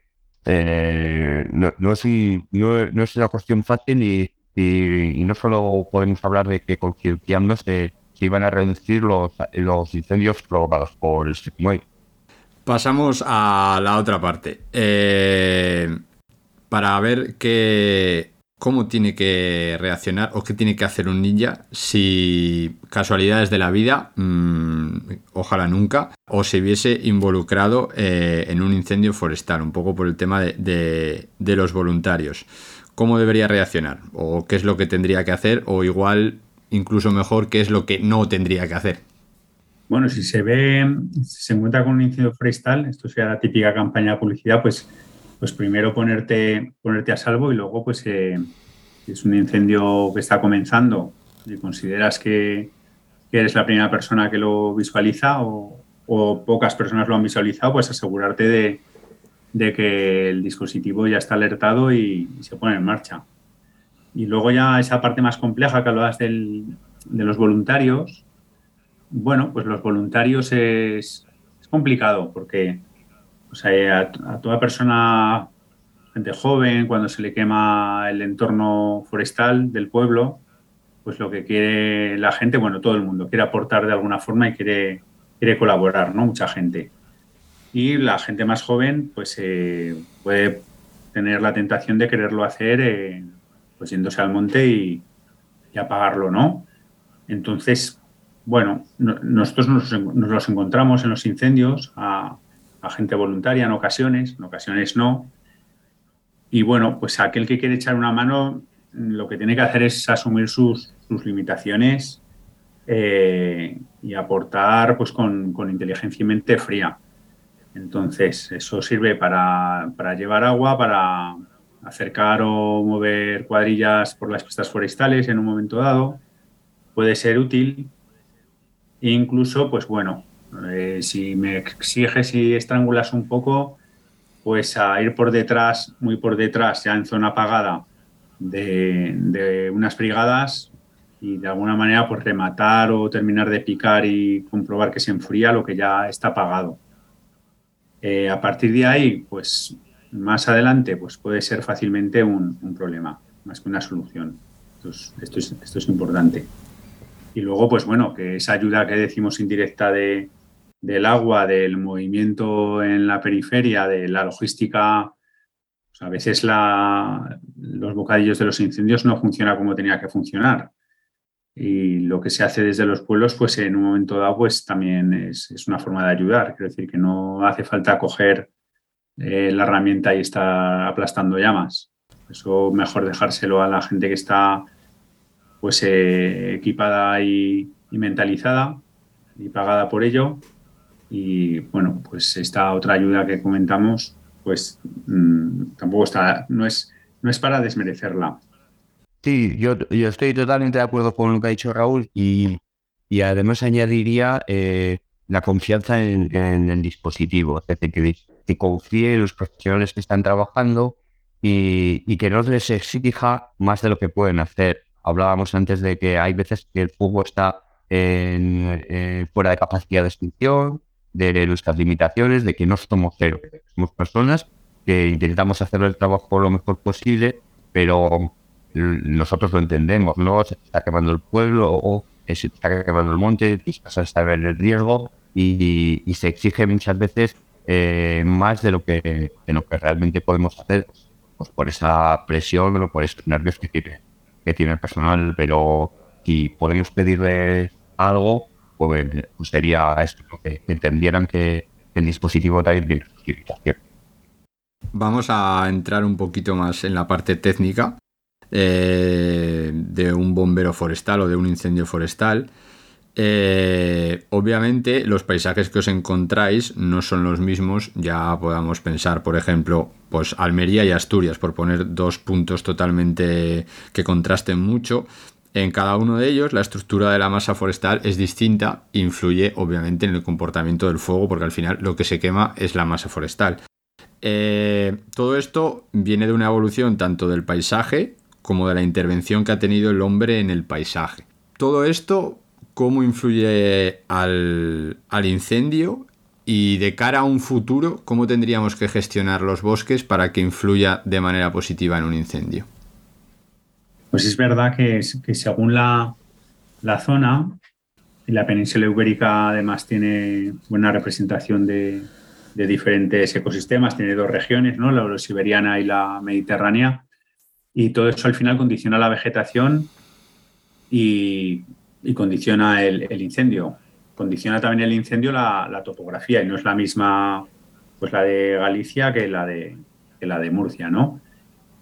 no, no, es, no, es una cuestión fácil y, y, no solo podemos hablar de que concienciándose que iban a reducir los, los incendios provocados por el Sigmoid. Pasamos a la otra parte. Eh, para ver qué, cómo tiene que reaccionar o qué tiene que hacer un ninja si casualidades de la vida, mm, ojalá nunca, o se hubiese involucrado eh, en un incendio forestal, un poco por el tema de, de los voluntarios. ¿Cómo debería reaccionar? ¿O qué es lo que tendría que hacer? O igual incluso mejor qué es lo que no tendría que hacer. Bueno, si se ve, si se encuentra con un incendio forestal, esto sería la típica campaña de publicidad, pues, pues primero ponerte, ponerte a salvo y luego, pues, eh, es un incendio que está comenzando. Y consideras que, eres la primera persona que lo visualiza o, pocas personas lo han visualizado, pues asegurarte de, que el dispositivo ya está alertado y se pone en marcha. Y luego ya esa parte más compleja que hablabas del, de los voluntarios, bueno, pues los voluntarios es, complicado porque a, toda persona, gente joven, cuando se le quema el entorno forestal del pueblo, pues lo que quiere la gente, bueno, todo el mundo quiere aportar de alguna forma y quiere, quiere colaborar, ¿no? Mucha gente. Y la gente más joven, pues eh, puede tener la tentación de quererlo hacer, eh, pues yéndose al monte y, apagarlo, ¿no? Entonces, bueno, nosotros nos, los encontramos en los incendios a, gente voluntaria en ocasiones, en ocasiones no. Y bueno, pues aquel que quiere echar una mano, lo que tiene que hacer es asumir sus, limitaciones eh, y aportar pues con, con inteligencia y mente fría. Entonces, eso sirve para, llevar agua, para acercar o mover cuadrillas por las pistas forestales en un momento dado. Puede ser útil. E incluso, pues bueno, eh, si me exiges y estrangulas un poco, pues a ir por detrás, muy por detrás, ya en zona apagada de, de unas brigadas y de alguna manera pues rematar o terminar de picar y comprobar que se enfría lo que ya está apagado. Eh, a partir de ahí, pues más adelante, pues puede ser fácilmente un, problema, más que una solución. esto, es, importante. Y luego, pues bueno, que esa ayuda que decimos indirecta de, del agua, del movimiento en la periferia, de la logística, pues a veces los bocadillos de los incendios no funcionan como tenía que funcionar y lo que se hace desde los pueblos, pues en un momento dado, pues también es, una forma de ayudar. Quiero decir que no hace falta coger eh, la herramienta y estar aplastando llamas. Eso mejor dejárselo a la gente que está pues eh, equipada y, mentalizada y pagada por ello. Y bueno, pues esta otra ayuda que comentamos, pues mm, tampoco está, no es, no es para desmerecerla. Sí, yo, yo estoy totalmente de acuerdo con lo que ha dicho Raúl y, y además añadiría eh, la confianza en, el dispositivo, es decir, que, que confíe en los profesionales que están trabajando y, y, que no les exija más de lo que pueden hacer. Hablábamos antes de que hay veces que el fuego está en, eh, fuera de capacidad de extinción, de nuestras limitaciones, de que no somos cero, somos personas que intentamos hacer el trabajo lo mejor posible, pero nosotros lo entendemos, ¿no? Se está quemando el pueblo o se está quemando el monte, se en el riesgo y, se exige muchas veces eh, más de lo que lo que realmente podemos hacer pues por esa presión o por esos nervios que tiene, que tiene el personal, pero si podemos pedirle algo, pues, pues sería esto, que entendieran que el dispositivo también tiene Vamos a entrar un poquito más en la parte técnica eh, de un bombero forestal o de un incendio forestal. Eh, obviamente los paisajes que os encontráis no son los mismos, ya podamos pensar, por ejemplo, pues Almería y Asturias, por poner dos puntos totalmente que contrasten mucho. En cada uno de ellos la estructura de la masa forestal es distinta, influye obviamente en el comportamiento del fuego, porque al final lo que se quema es la masa forestal. Eh, todo esto viene de una evolución tanto del paisaje como de la intervención que ha tenido el hombre en el paisaje. Todo esto, ¿cómo influye al, incendio? Y de cara a un futuro, ¿cómo tendríamos que gestionar los bosques para que influya de manera positiva en un incendio? Pues es verdad que, según la, zona, y la península ibérica además tiene buena representación de, diferentes ecosistemas, tiene dos regiones, ¿no? la siberiana y la mediterránea, y todo eso al final condiciona la vegetación y, condiciona el, incendio. Condiciona también el incendio la, topografía y no es la misma pues la de Galicia que la de, la de Murcia, ¿no?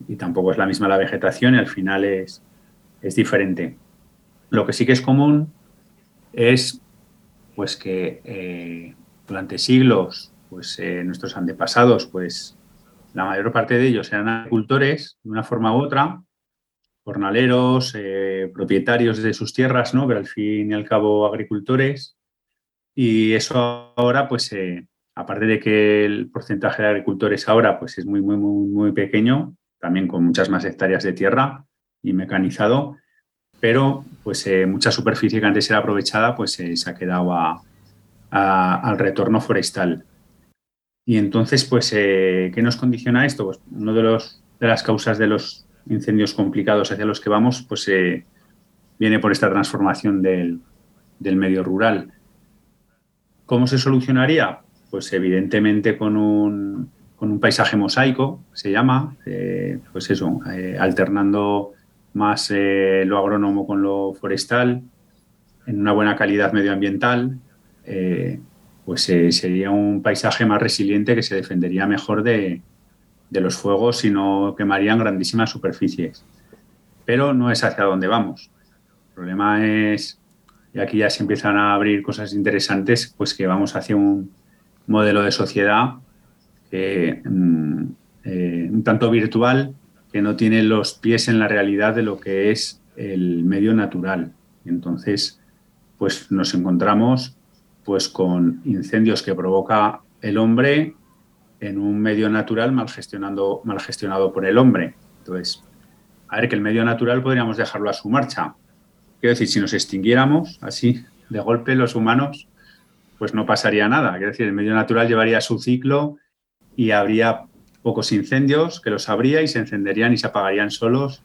Y tampoco es la misma la vegetación y al final es, es diferente. Lo que sí que es común es pues que eh, durante siglos pues eh, nuestros antepasados pues la mayor parte de ellos eran agricultores de una forma u otra, jornaleros, eh, propietarios de sus tierras, ¿no? pero al fin y al cabo agricultores. Y eso ahora, pues, aparte de que el porcentaje de agricultores ahora pues, es muy, muy, muy pequeño, también con muchas más hectáreas de tierra y mecanizado, pero pues eh, mucha superficie que antes era aprovechada pues se ha quedado al retorno forestal. Y entonces, pues, eh, ¿qué nos condiciona esto? Pues uno de, de las causas de los incendios complicados hacia los que vamos, pues eh, viene por esta transformación del, medio rural. ¿Cómo se solucionaría? Pues evidentemente con un, paisaje mosaico, se llama, eh, pues eso, eh, alternando más eh, lo agrónomo con lo forestal, en una buena calidad medioambiental, pues sería un paisaje más resiliente que se defendería mejor de, los fuegos y no quemarían grandísimas superficies. Pero no es hacia donde vamos. El problema es, y aquí ya se empiezan a abrir cosas interesantes, pues que vamos hacia un modelo de sociedad mm, eh, un tanto virtual, que no tiene los pies en la realidad de lo que es el medio natural. Entonces, pues nos encontramos pues con incendios que provoca el hombre en un medio natural mal, gestionando, mal gestionado por el hombre. Entonces, a ver, que el medio natural podríamos dejarlo a su marcha. Quiero decir, si nos extinguiéramos así de golpe los humanos, pues no pasaría nada. Quiero decir, el medio natural llevaría su ciclo y habría pocos incendios que los habría y se encenderían y se apagarían solos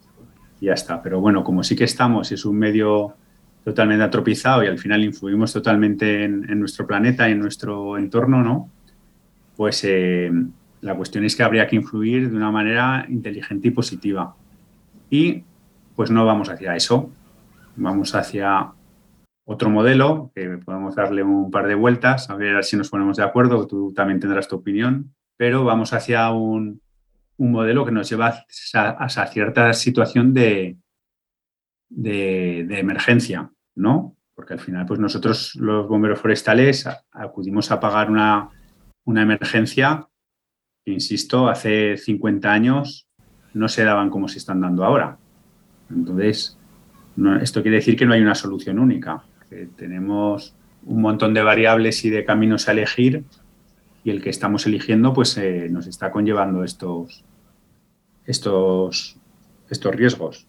y ya está. Pero bueno, como sí que estamos, es un medio totalmente atropizado y al final influimos totalmente en, nuestro planeta y en nuestro entorno, ¿no? pues eh, la cuestión es que habría que influir de una manera inteligente y positiva. Y pues no vamos hacia eso, vamos hacia otro modelo, que podemos darle un par de vueltas, a ver si nos ponemos de acuerdo, tú también tendrás tu opinión, pero vamos hacia un, modelo que nos lleva a, cierta situación de, de, de, emergencia, ¿no? Porque al final, pues nosotros los bomberos forestales acudimos a pagar una, una emergencia insisto, hace 50 años no se daban como se están dando ahora. Entonces, esto quiere decir que no hay una solución única, que tenemos un montón de variables y de caminos a elegir y el que estamos eligiendo pues eh, nos está conllevando estos, estos, estos riesgos.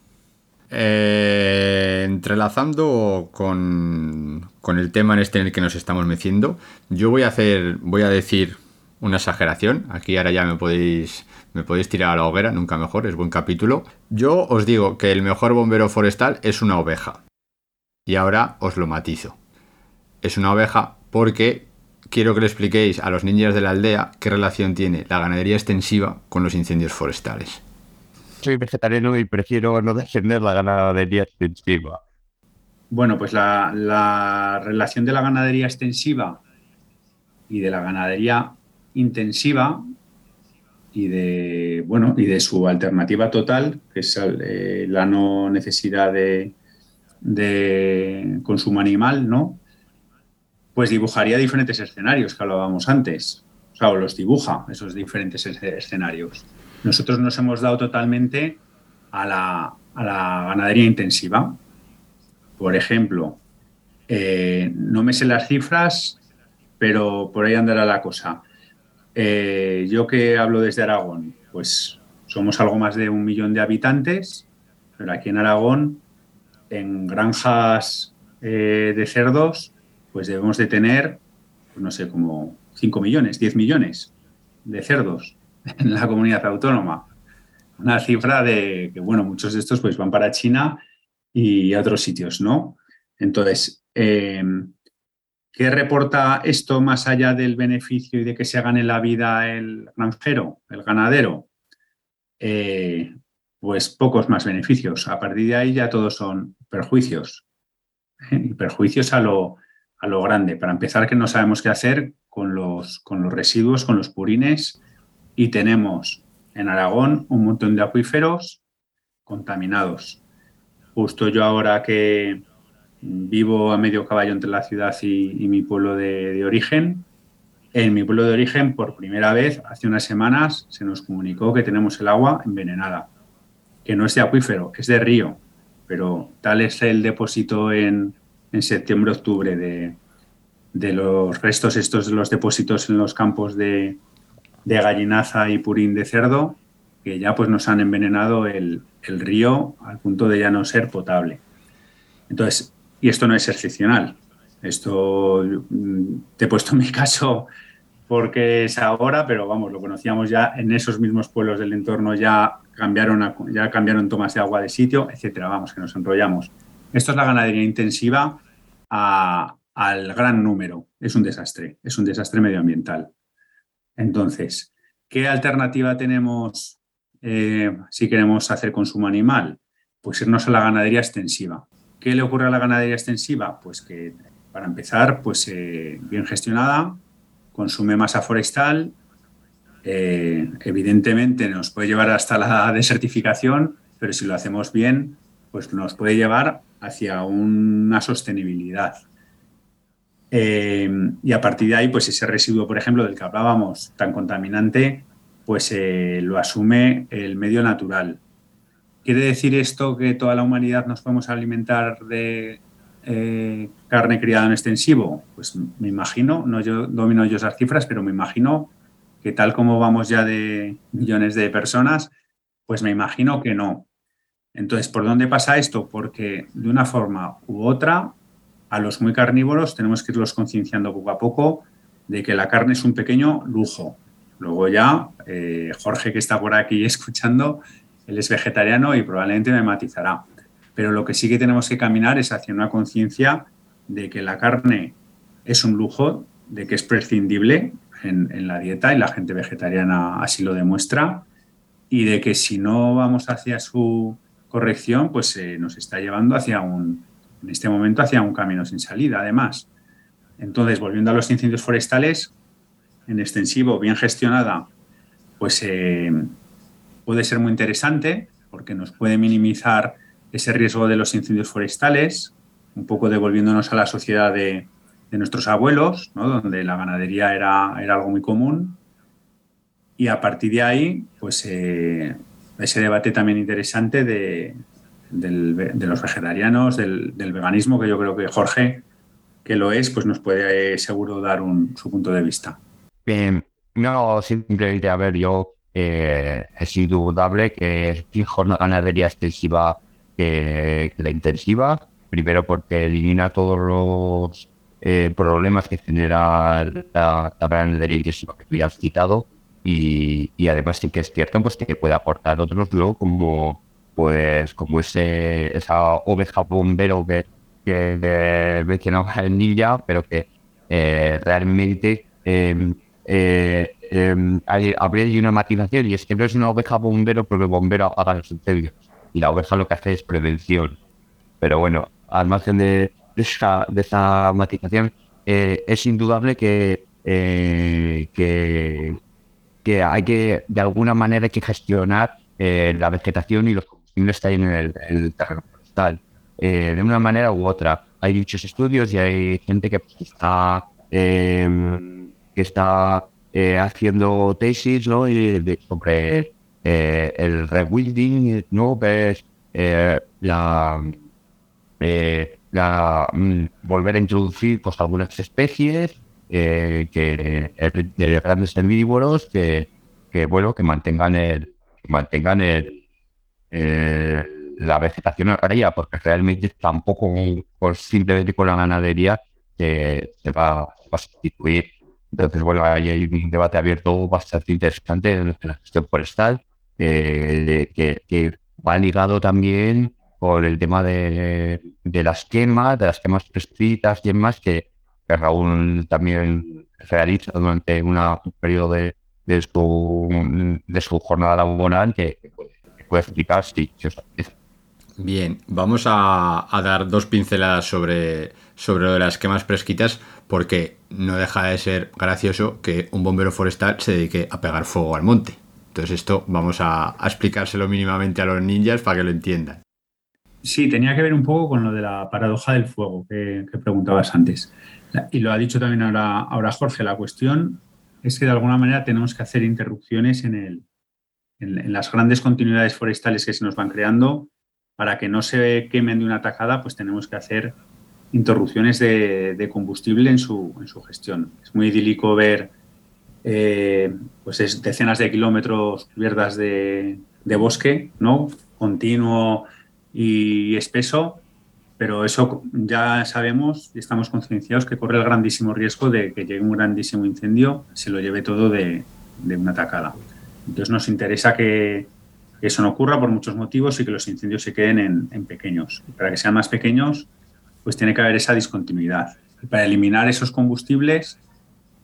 Eh, entrelazando con, el tema en este en el que nos estamos meciendo, yo voy a hacer, voy a decir una exageración. Aquí ahora ya me podéis, me podéis tirar a la hoguera, nunca mejor, es buen capítulo. Yo os digo que el mejor bombero forestal es una oveja. Y ahora os lo matizo. Es una oveja porque quiero que le expliquéis a los niños de la aldea qué relación tiene la ganadería extensiva con los incendios forestales soy vegetariano y prefiero no defender la ganadería extensiva. Bueno, pues la, relación de la ganadería extensiva y de la ganadería intensiva y de bueno y de su alternativa total, que es eh, la no necesidad de, de, consumo animal, ¿no? Pues dibujaría diferentes escenarios que hablábamos antes. O sea, o los dibuja esos diferentes escenarios nosotros nos hemos dado totalmente a la, ganadería intensiva. Por ejemplo, eh, no me sé las cifras, pero por ahí andará la cosa. Eh, yo que hablo desde Aragón, pues somos algo más de un millón de habitantes, pero aquí en Aragón, en granjas eh, de cerdos, pues debemos de tener, pues no sé, como 5 millones, 10 millones de cerdos en la comunidad autónoma. Una cifra de que, bueno, muchos de estos pues van para China y otros sitios, ¿no? Entonces, eh, ¿qué reporta esto más allá del beneficio y de que se gane la vida el granjero, el ganadero? Eh, pues pocos más beneficios. A partir de ahí ya todos son perjuicios. Y perjuicios a lo, a lo grande. Para empezar, que no sabemos qué hacer con los, con los residuos, con los purines y tenemos en Aragón un montón de acuíferos contaminados. Justo yo ahora que vivo a medio caballo entre la ciudad y, mi pueblo de, origen, en mi pueblo de origen por primera vez hace unas semanas se nos comunicó que tenemos el agua envenenada, que no es de acuífero, es de río, pero tal es el depósito en, septiembre-octubre de, de los restos estos de los depósitos en los campos de, de gallinaza y purín de cerdo que ya pues nos han envenenado el, río al punto de ya no ser potable. Entonces, y esto no es excepcional. Esto mm, te he puesto en mi caso porque es ahora, pero vamos, lo conocíamos ya en esos mismos pueblos del entorno, ya cambiaron, ya cambiaron tomas de agua de sitio, etcétera. Vamos, que nos enrollamos. Esto es la ganadería intensiva al gran número. Es un desastre, es un desastre medioambiental. Entonces, ¿qué alternativa tenemos eh, si queremos hacer consumo animal? Pues irnos a la ganadería extensiva. ¿Qué le ocurre a la ganadería extensiva? Pues que, para empezar, pues eh, bien gestionada, consume masa forestal, eh, evidentemente nos puede llevar hasta la desertificación, pero si lo hacemos bien, pues nos puede llevar hacia una sostenibilidad. Eh, y a partir de ahí, pues ese residuo, por ejemplo, del que hablábamos, tan contaminante, pues eh, lo asume el medio natural. ¿Quiere decir esto que toda la humanidad nos podemos alimentar de eh, carne criada en extensivo? Pues me imagino, no yo domino yo esas cifras, pero me imagino que tal como vamos ya de millones de personas, pues me imagino que no. Entonces, ¿por dónde pasa esto? Porque de una forma u otra, a los muy carnívoros tenemos que irlos concienciando poco a poco de que la carne es un pequeño lujo. Luego ya, eh, Jorge que está por aquí escuchando, él es vegetariano y probablemente me matizará. Pero lo que sí que tenemos que caminar es hacia una conciencia de que la carne es un lujo, de que es prescindible en, en, la dieta y la gente vegetariana así lo demuestra, y de que si no vamos hacia su corrección, pues nos está llevando hacia un, en este momento, hacia un camino sin salida, además. Entonces, volviendo a los incendios forestales, en extensivo, bien gestionada, pues eh, puede ser muy interesante porque nos puede minimizar ese riesgo de los incendios forestales, un poco devolviéndonos a la sociedad de, nuestros abuelos, donde la ganadería era, era, algo muy común. Y a partir de ahí, pues eh, ese debate también interesante de, los vegetarianos, del, veganismo, que yo creo que Jorge, que lo es, pues nos puede eh, seguro dar un, su punto de vista. No, simplemente, a ver, yo eh, es indudable que es mejor una ganadería extensiva que, la intensiva, primero porque elimina todos los eh, problemas que genera la, la ganadería intensiva que habías citado, y, además sí que es cierto pues que puede aportar otros luego como pues como ese esa oveja bombero que, que mencionaba en Nilla pero que eh, realmente eh, eh, eh, habría una matización y es que no es una oveja bombero porque el bombero apaga los incendios y la oveja lo que hace es prevención. Pero bueno al margen de, esa, de esa matización es indudable que, que hay que, de alguna manera, hay que gestionar eh, la vegetación y los combustibles que hay en el, terreno forestal, eh, de una manera u otra. Hay muchos estudios y hay gente que está, em, que está eh, haciendo tesis ¿no? sobre el rewilding, ¿no? Pues, la, la mm, volver a introducir pues, algunas especies eh, que de grandes herbívoros que, que, bueno que mantengan el mantengan el, la vegetación agraria porque realmente tampoco simplemente con la ganadería se, va, a sustituir. Entonces bueno hay un debate abierto bastante interesante en la gestión forestal eh, que, que va ligado también con el tema de, de las quemas, de las quemas prescritas y demás, que, que Raúl también realiza durante un periodo de, de, su, de su jornada laboral que, puede, explicar si, Bien, vamos a, dar dos pinceladas sobre, sobre las quemas presquitas porque no deja de ser gracioso que un bombero forestal se dedique a pegar fuego al monte. Entonces esto vamos a, explicárselo mínimamente a los ninjas para que lo entiendan. Sí, tenía que ver un poco con lo de la paradoja del fuego que preguntabas antes. Y lo ha dicho también ahora, ahora Jorge, la cuestión es que de alguna manera tenemos que hacer interrupciones en, el, en, las grandes continuidades forestales que se nos van creando. Para que no se quemen de una tacada, pues tenemos que hacer interrupciones de, combustible en su, en su, gestión. Es muy idílico ver eh, pues decenas de kilómetros cubiertas de, de bosque, ¿no? continuo y espeso, pero eso ya sabemos y estamos concienciados que corre el grandísimo riesgo de que llegue un grandísimo incendio, se lo lleve todo de, una tacada. Entonces nos interesa que, eso no ocurra por muchos motivos y que los incendios se queden en, pequeños. para que sean más pequeños, pues tiene que haber esa discontinuidad. Y para eliminar esos combustibles,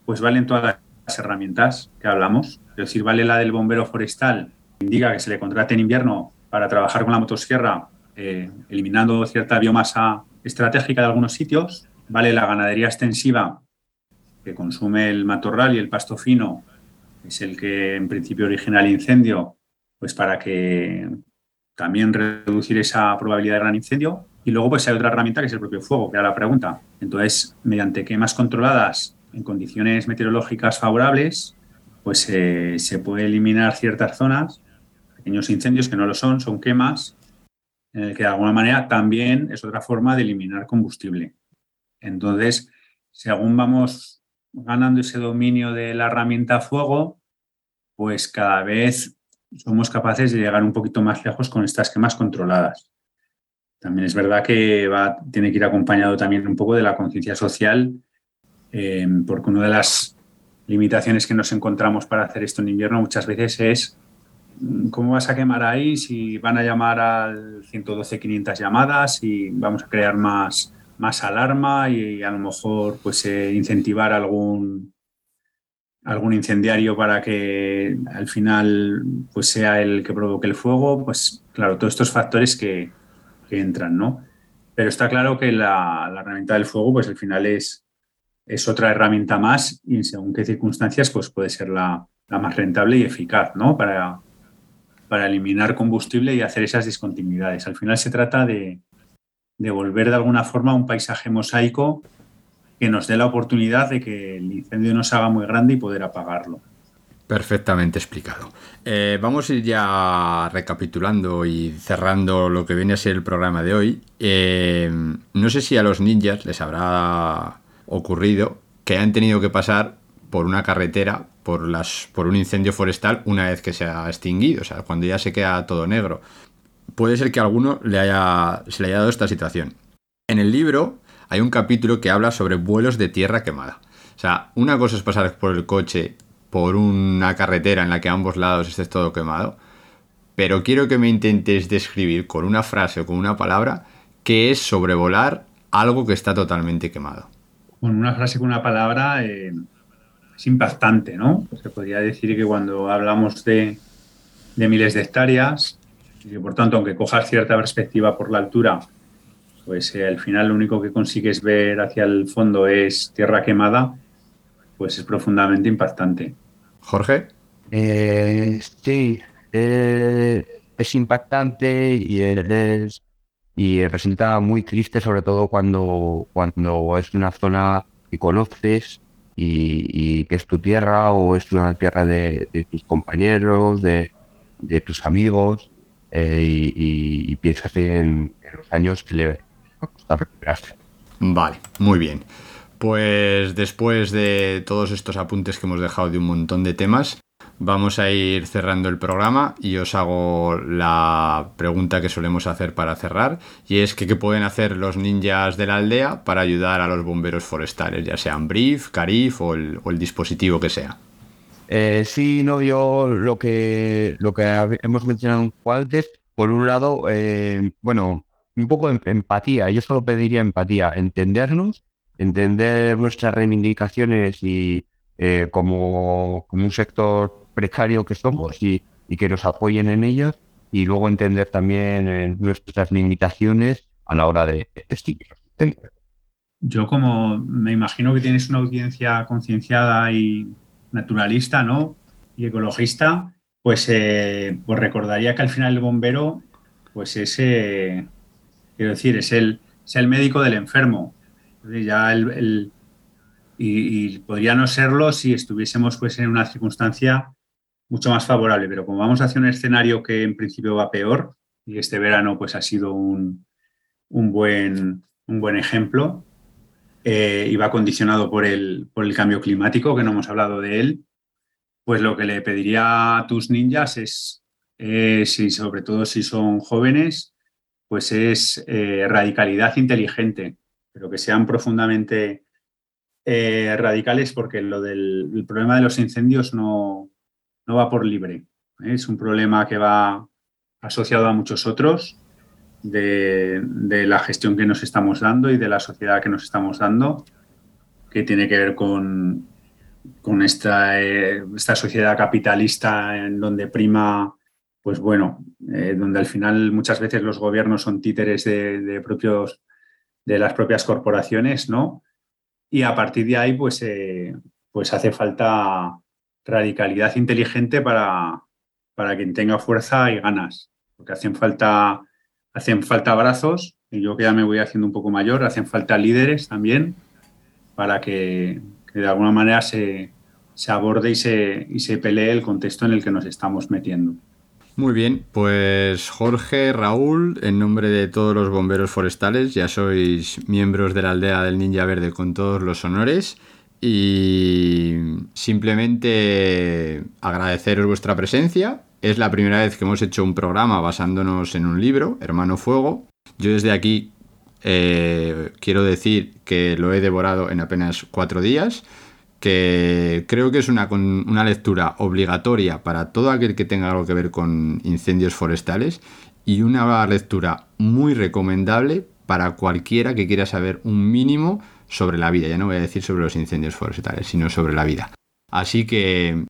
pues valen todas las herramientas que hablamos. Es decir, vale la del bombero forestal, indica que se le contrate en invierno para trabajar con la motosierra, eh, eliminando cierta biomasa estratégica de algunos sitios. Vale la ganadería extensiva, que consume el matorral y el pasto fino, es el que en principio origina el incendio, pues para que también reducir esa probabilidad de gran incendio. Y luego pues hay otra herramienta que es el propio fuego, que era la pregunta. Entonces, mediante quemas controladas en condiciones meteorológicas favorables, pues eh, se puede eliminar ciertas zonas, pequeños incendios que no lo son, son quemas, el que de alguna manera también es otra forma de eliminar combustible. Entonces, según vamos ganando ese dominio de la herramienta fuego, pues cada vez somos capaces de llegar un poquito más lejos con estas quemas controladas. También es verdad que va, tiene que ir acompañado también un poco de la conciencia social, eh, porque una de las limitaciones que nos encontramos para hacer esto en invierno muchas veces es cómo vas a quemar ahí si van a llamar al 112 500 llamadas y vamos a crear más, más alarma y, a lo mejor pues eh, incentivar algún algún incendiario para que al final pues sea el que provoque el fuego, pues claro, todos estos factores que, entran, ¿no? Pero está claro que la, herramienta del fuego, pues al final es, es otra herramienta más y según qué circunstancias, pues puede ser la, más rentable y eficaz, ¿no? Para, para eliminar combustible y hacer esas discontinuidades. Al final se trata de, de volver de alguna forma a un paisaje mosaico que nos dé la oportunidad de que el incendio no se haga muy grande y poder apagarlo. Perfectamente explicado. Eh, vamos a ir ya recapitulando y cerrando lo que viene a ser el programa de hoy. Eh, no sé si a los ninjas les habrá ocurrido que han tenido que pasar por una carretera, por, las, por un incendio forestal, una vez que se ha extinguido, o sea, cuando ya se queda todo negro. Puede ser que a alguno le haya, se le haya dado esta situación. En el libro hay un capítulo que habla sobre vuelos de tierra quemada. O sea, una cosa es pasar por el coche por una carretera en la que a ambos lados esté todo quemado, pero quiero que me intentes describir con una frase o con una palabra qué es sobrevolar algo que está totalmente quemado. Con una frase con una palabra eh, es impactante, ¿no? Se podría decir que cuando hablamos de, de miles de hectáreas, y que por tanto, aunque cojas cierta perspectiva por la altura, pues eh, al final lo único que consigues ver hacia el fondo es tierra quemada, pues es profundamente impactante. Jorge. Eh, sí, eh, es impactante y, es, y resulta muy triste, sobre todo cuando, cuando es una zona que conoces y, que es tu tierra o es una tierra de, tus compañeros, de, tus amigos, y, piensas en, en, los años que le, Vale, muy bien. Pues después de todos estos apuntes que hemos dejado de un montón de temas, vamos a ir cerrando el programa y os hago la pregunta que solemos hacer para cerrar y es que qué pueden hacer los ninjas de la aldea para ayudar a los bomberos forestales, ya sean Brief, Carif o el, dispositivo que sea. Eh, sí, no, yo lo que, lo que hemos mencionado antes, por un lado, eh, bueno, un poco empatía. Yo solo pediría empatía, entendernos, entender nuestras reivindicaciones y eh, como, como, un sector precario que somos y, que nos apoyen en ellas y luego entender también eh, nuestras limitaciones a la hora de extinguir. Yo como me imagino que tienes una audiencia concienciada y naturalista, ¿no? Y ecologista, pues, eh, pues recordaría que al final el bombero pues es Quiero decir, es el, el médico del enfermo. Ya el, y, podría no serlo si estuviésemos pues, en una circunstancia mucho más favorable, pero como vamos hacia un escenario que en principio va peor, y este verano pues, ha sido un, buen, un buen ejemplo, eh, y va condicionado por el, por el cambio climático, que no hemos hablado de él, pues lo que le pediría a tus ninjas es, si, sobre todo si son jóvenes, pues es eh, radicalidad inteligente, pero que sean profundamente eh, radicales porque lo del problema de los incendios no, no va por libre. ¿eh? Es un problema que va asociado a muchos otros de, la gestión que nos estamos dando y de la sociedad que nos estamos dando, que tiene que ver con, con esta, eh, esta sociedad capitalista en donde prima, pues bueno, donde al final muchas veces los gobiernos son títeres de, propios, de las propias corporaciones, ¿no? Y a partir de ahí, pues, eh, pues hace falta radicalidad inteligente para, para quien tenga fuerza y ganas, porque hacen falta, hacen falta brazos, y yo que ya me voy haciendo un poco mayor, hacen falta líderes también para que, de alguna manera se, aborde y se, y se pelee el contexto en el que nos estamos metiendo. Muy bien, pues Jorge, Raúl, en nombre de todos los bomberos forestales, ya sois miembros de la aldea del Ninja Verde con todos los honores y simplemente agradeceros vuestra presencia. Es la primera vez que hemos hecho un programa basándonos en un libro, Hermano Fuego. Yo desde aquí eh, quiero decir que lo he devorado en apenas cuatro días, que creo que es una, una lectura obligatoria para todo aquel que tenga algo que ver con incendios forestales y una lectura muy recomendable para cualquiera que quiera saber un mínimo sobre la vida. Ya no voy a decir sobre los incendios forestales, sino sobre la vida. Así que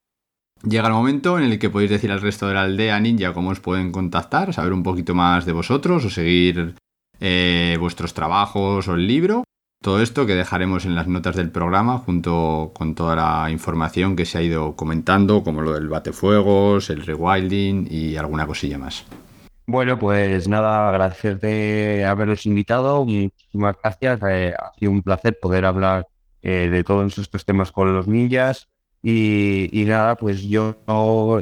llega el momento en el que podéis decir al resto de la aldea ninja cómo os pueden contactar, saber un poquito más de vosotros o seguir eh, vuestros trabajos o el libro. Todo esto que dejaremos en las notas del programa junto con toda la información que se ha ido comentando, como lo del batefuegos, el rewilding y alguna cosilla más. Bueno, pues nada, agradecerte haberos invitado. Muchísimas gracias. Eh, ha sido un placer poder hablar eh, de todos estos temas con los ninjas. Y, nada, pues yo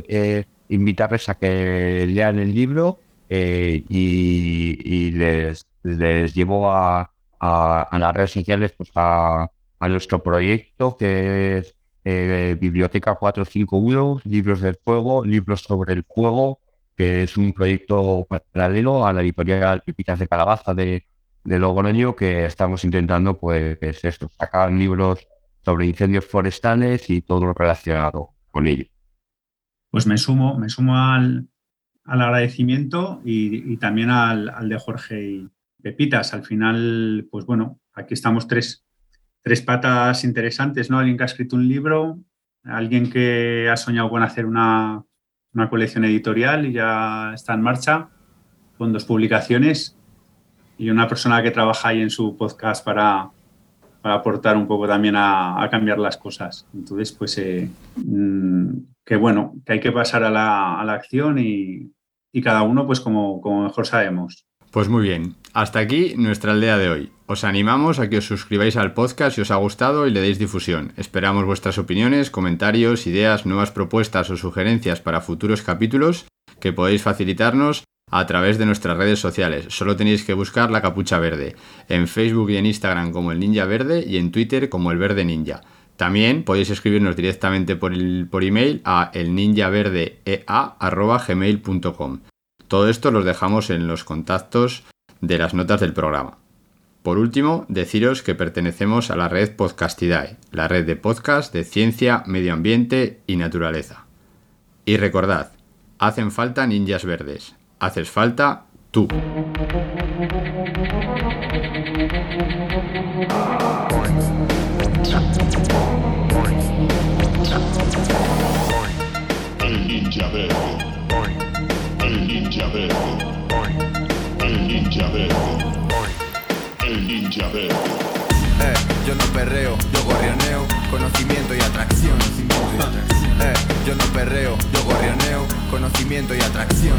eh, invitarles a que lean el libro y, les, les, llevo a, las redes sociales pues a, a nuestro proyecto que es Biblioteca 451, Libros del Fuego, Libros sobre el Fuego que es un proyecto paralelo a la editorial Pipitas de Calabaza de, de Logroño, que estamos intentando, pues, esto, sacar libros sobre incendios forestales y todo lo relacionado con ello. Pues me sumo, me sumo al, al agradecimiento y, también al, al, de Jorge y Pepitas. Al final, pues bueno, aquí estamos tres, tres patas interesantes, ¿no? Alguien que ha escrito un libro, alguien que ha soñado con hacer una una colección editorial y ya está en marcha con dos publicaciones y una persona que trabaja ahí en su podcast para, aportar un poco también a, cambiar las cosas. Entonces, pues eh, mm, que bueno, que hay que pasar a la, acción y, cada uno pues como, como mejor sabemos. Pues muy bien, hasta aquí nuestra aldea de hoy. Os animamos a que os suscribáis al podcast si os ha gustado y le deis difusión. Esperamos vuestras opiniones, comentarios, ideas, nuevas propuestas o sugerencias para futuros capítulos que podéis facilitarnos a través de nuestras redes sociales. Solo tenéis que buscar la capucha verde, en Facebook y en Instagram como el Ninja Verde y en Twitter como el Verde Ninja. También podéis escribirnos directamente por, email a elninjaverdea.gmail.com. Todo esto los dejamos en los contactos de las notas del programa. Por último, deciros que pertenecemos a la red Podcastidae, la red de podcast de ciencia, medio ambiente y naturaleza. Y recordad, hacen falta ninjas verdes, haces falta tú. Eh, yo no perreo, yo gorrioneo, conocimiento y atracción. Eh, yo no perreo, yo gorrioneo, conocimiento y atracción.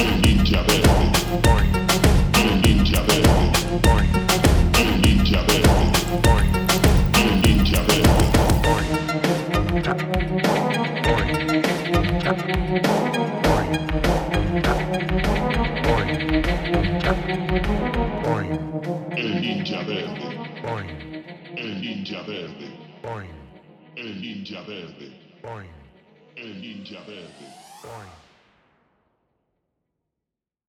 El ninja verde. El ninja verde. El ninja verde. Ninja verde. El ninja verde. El ninja verde. El ninja verde.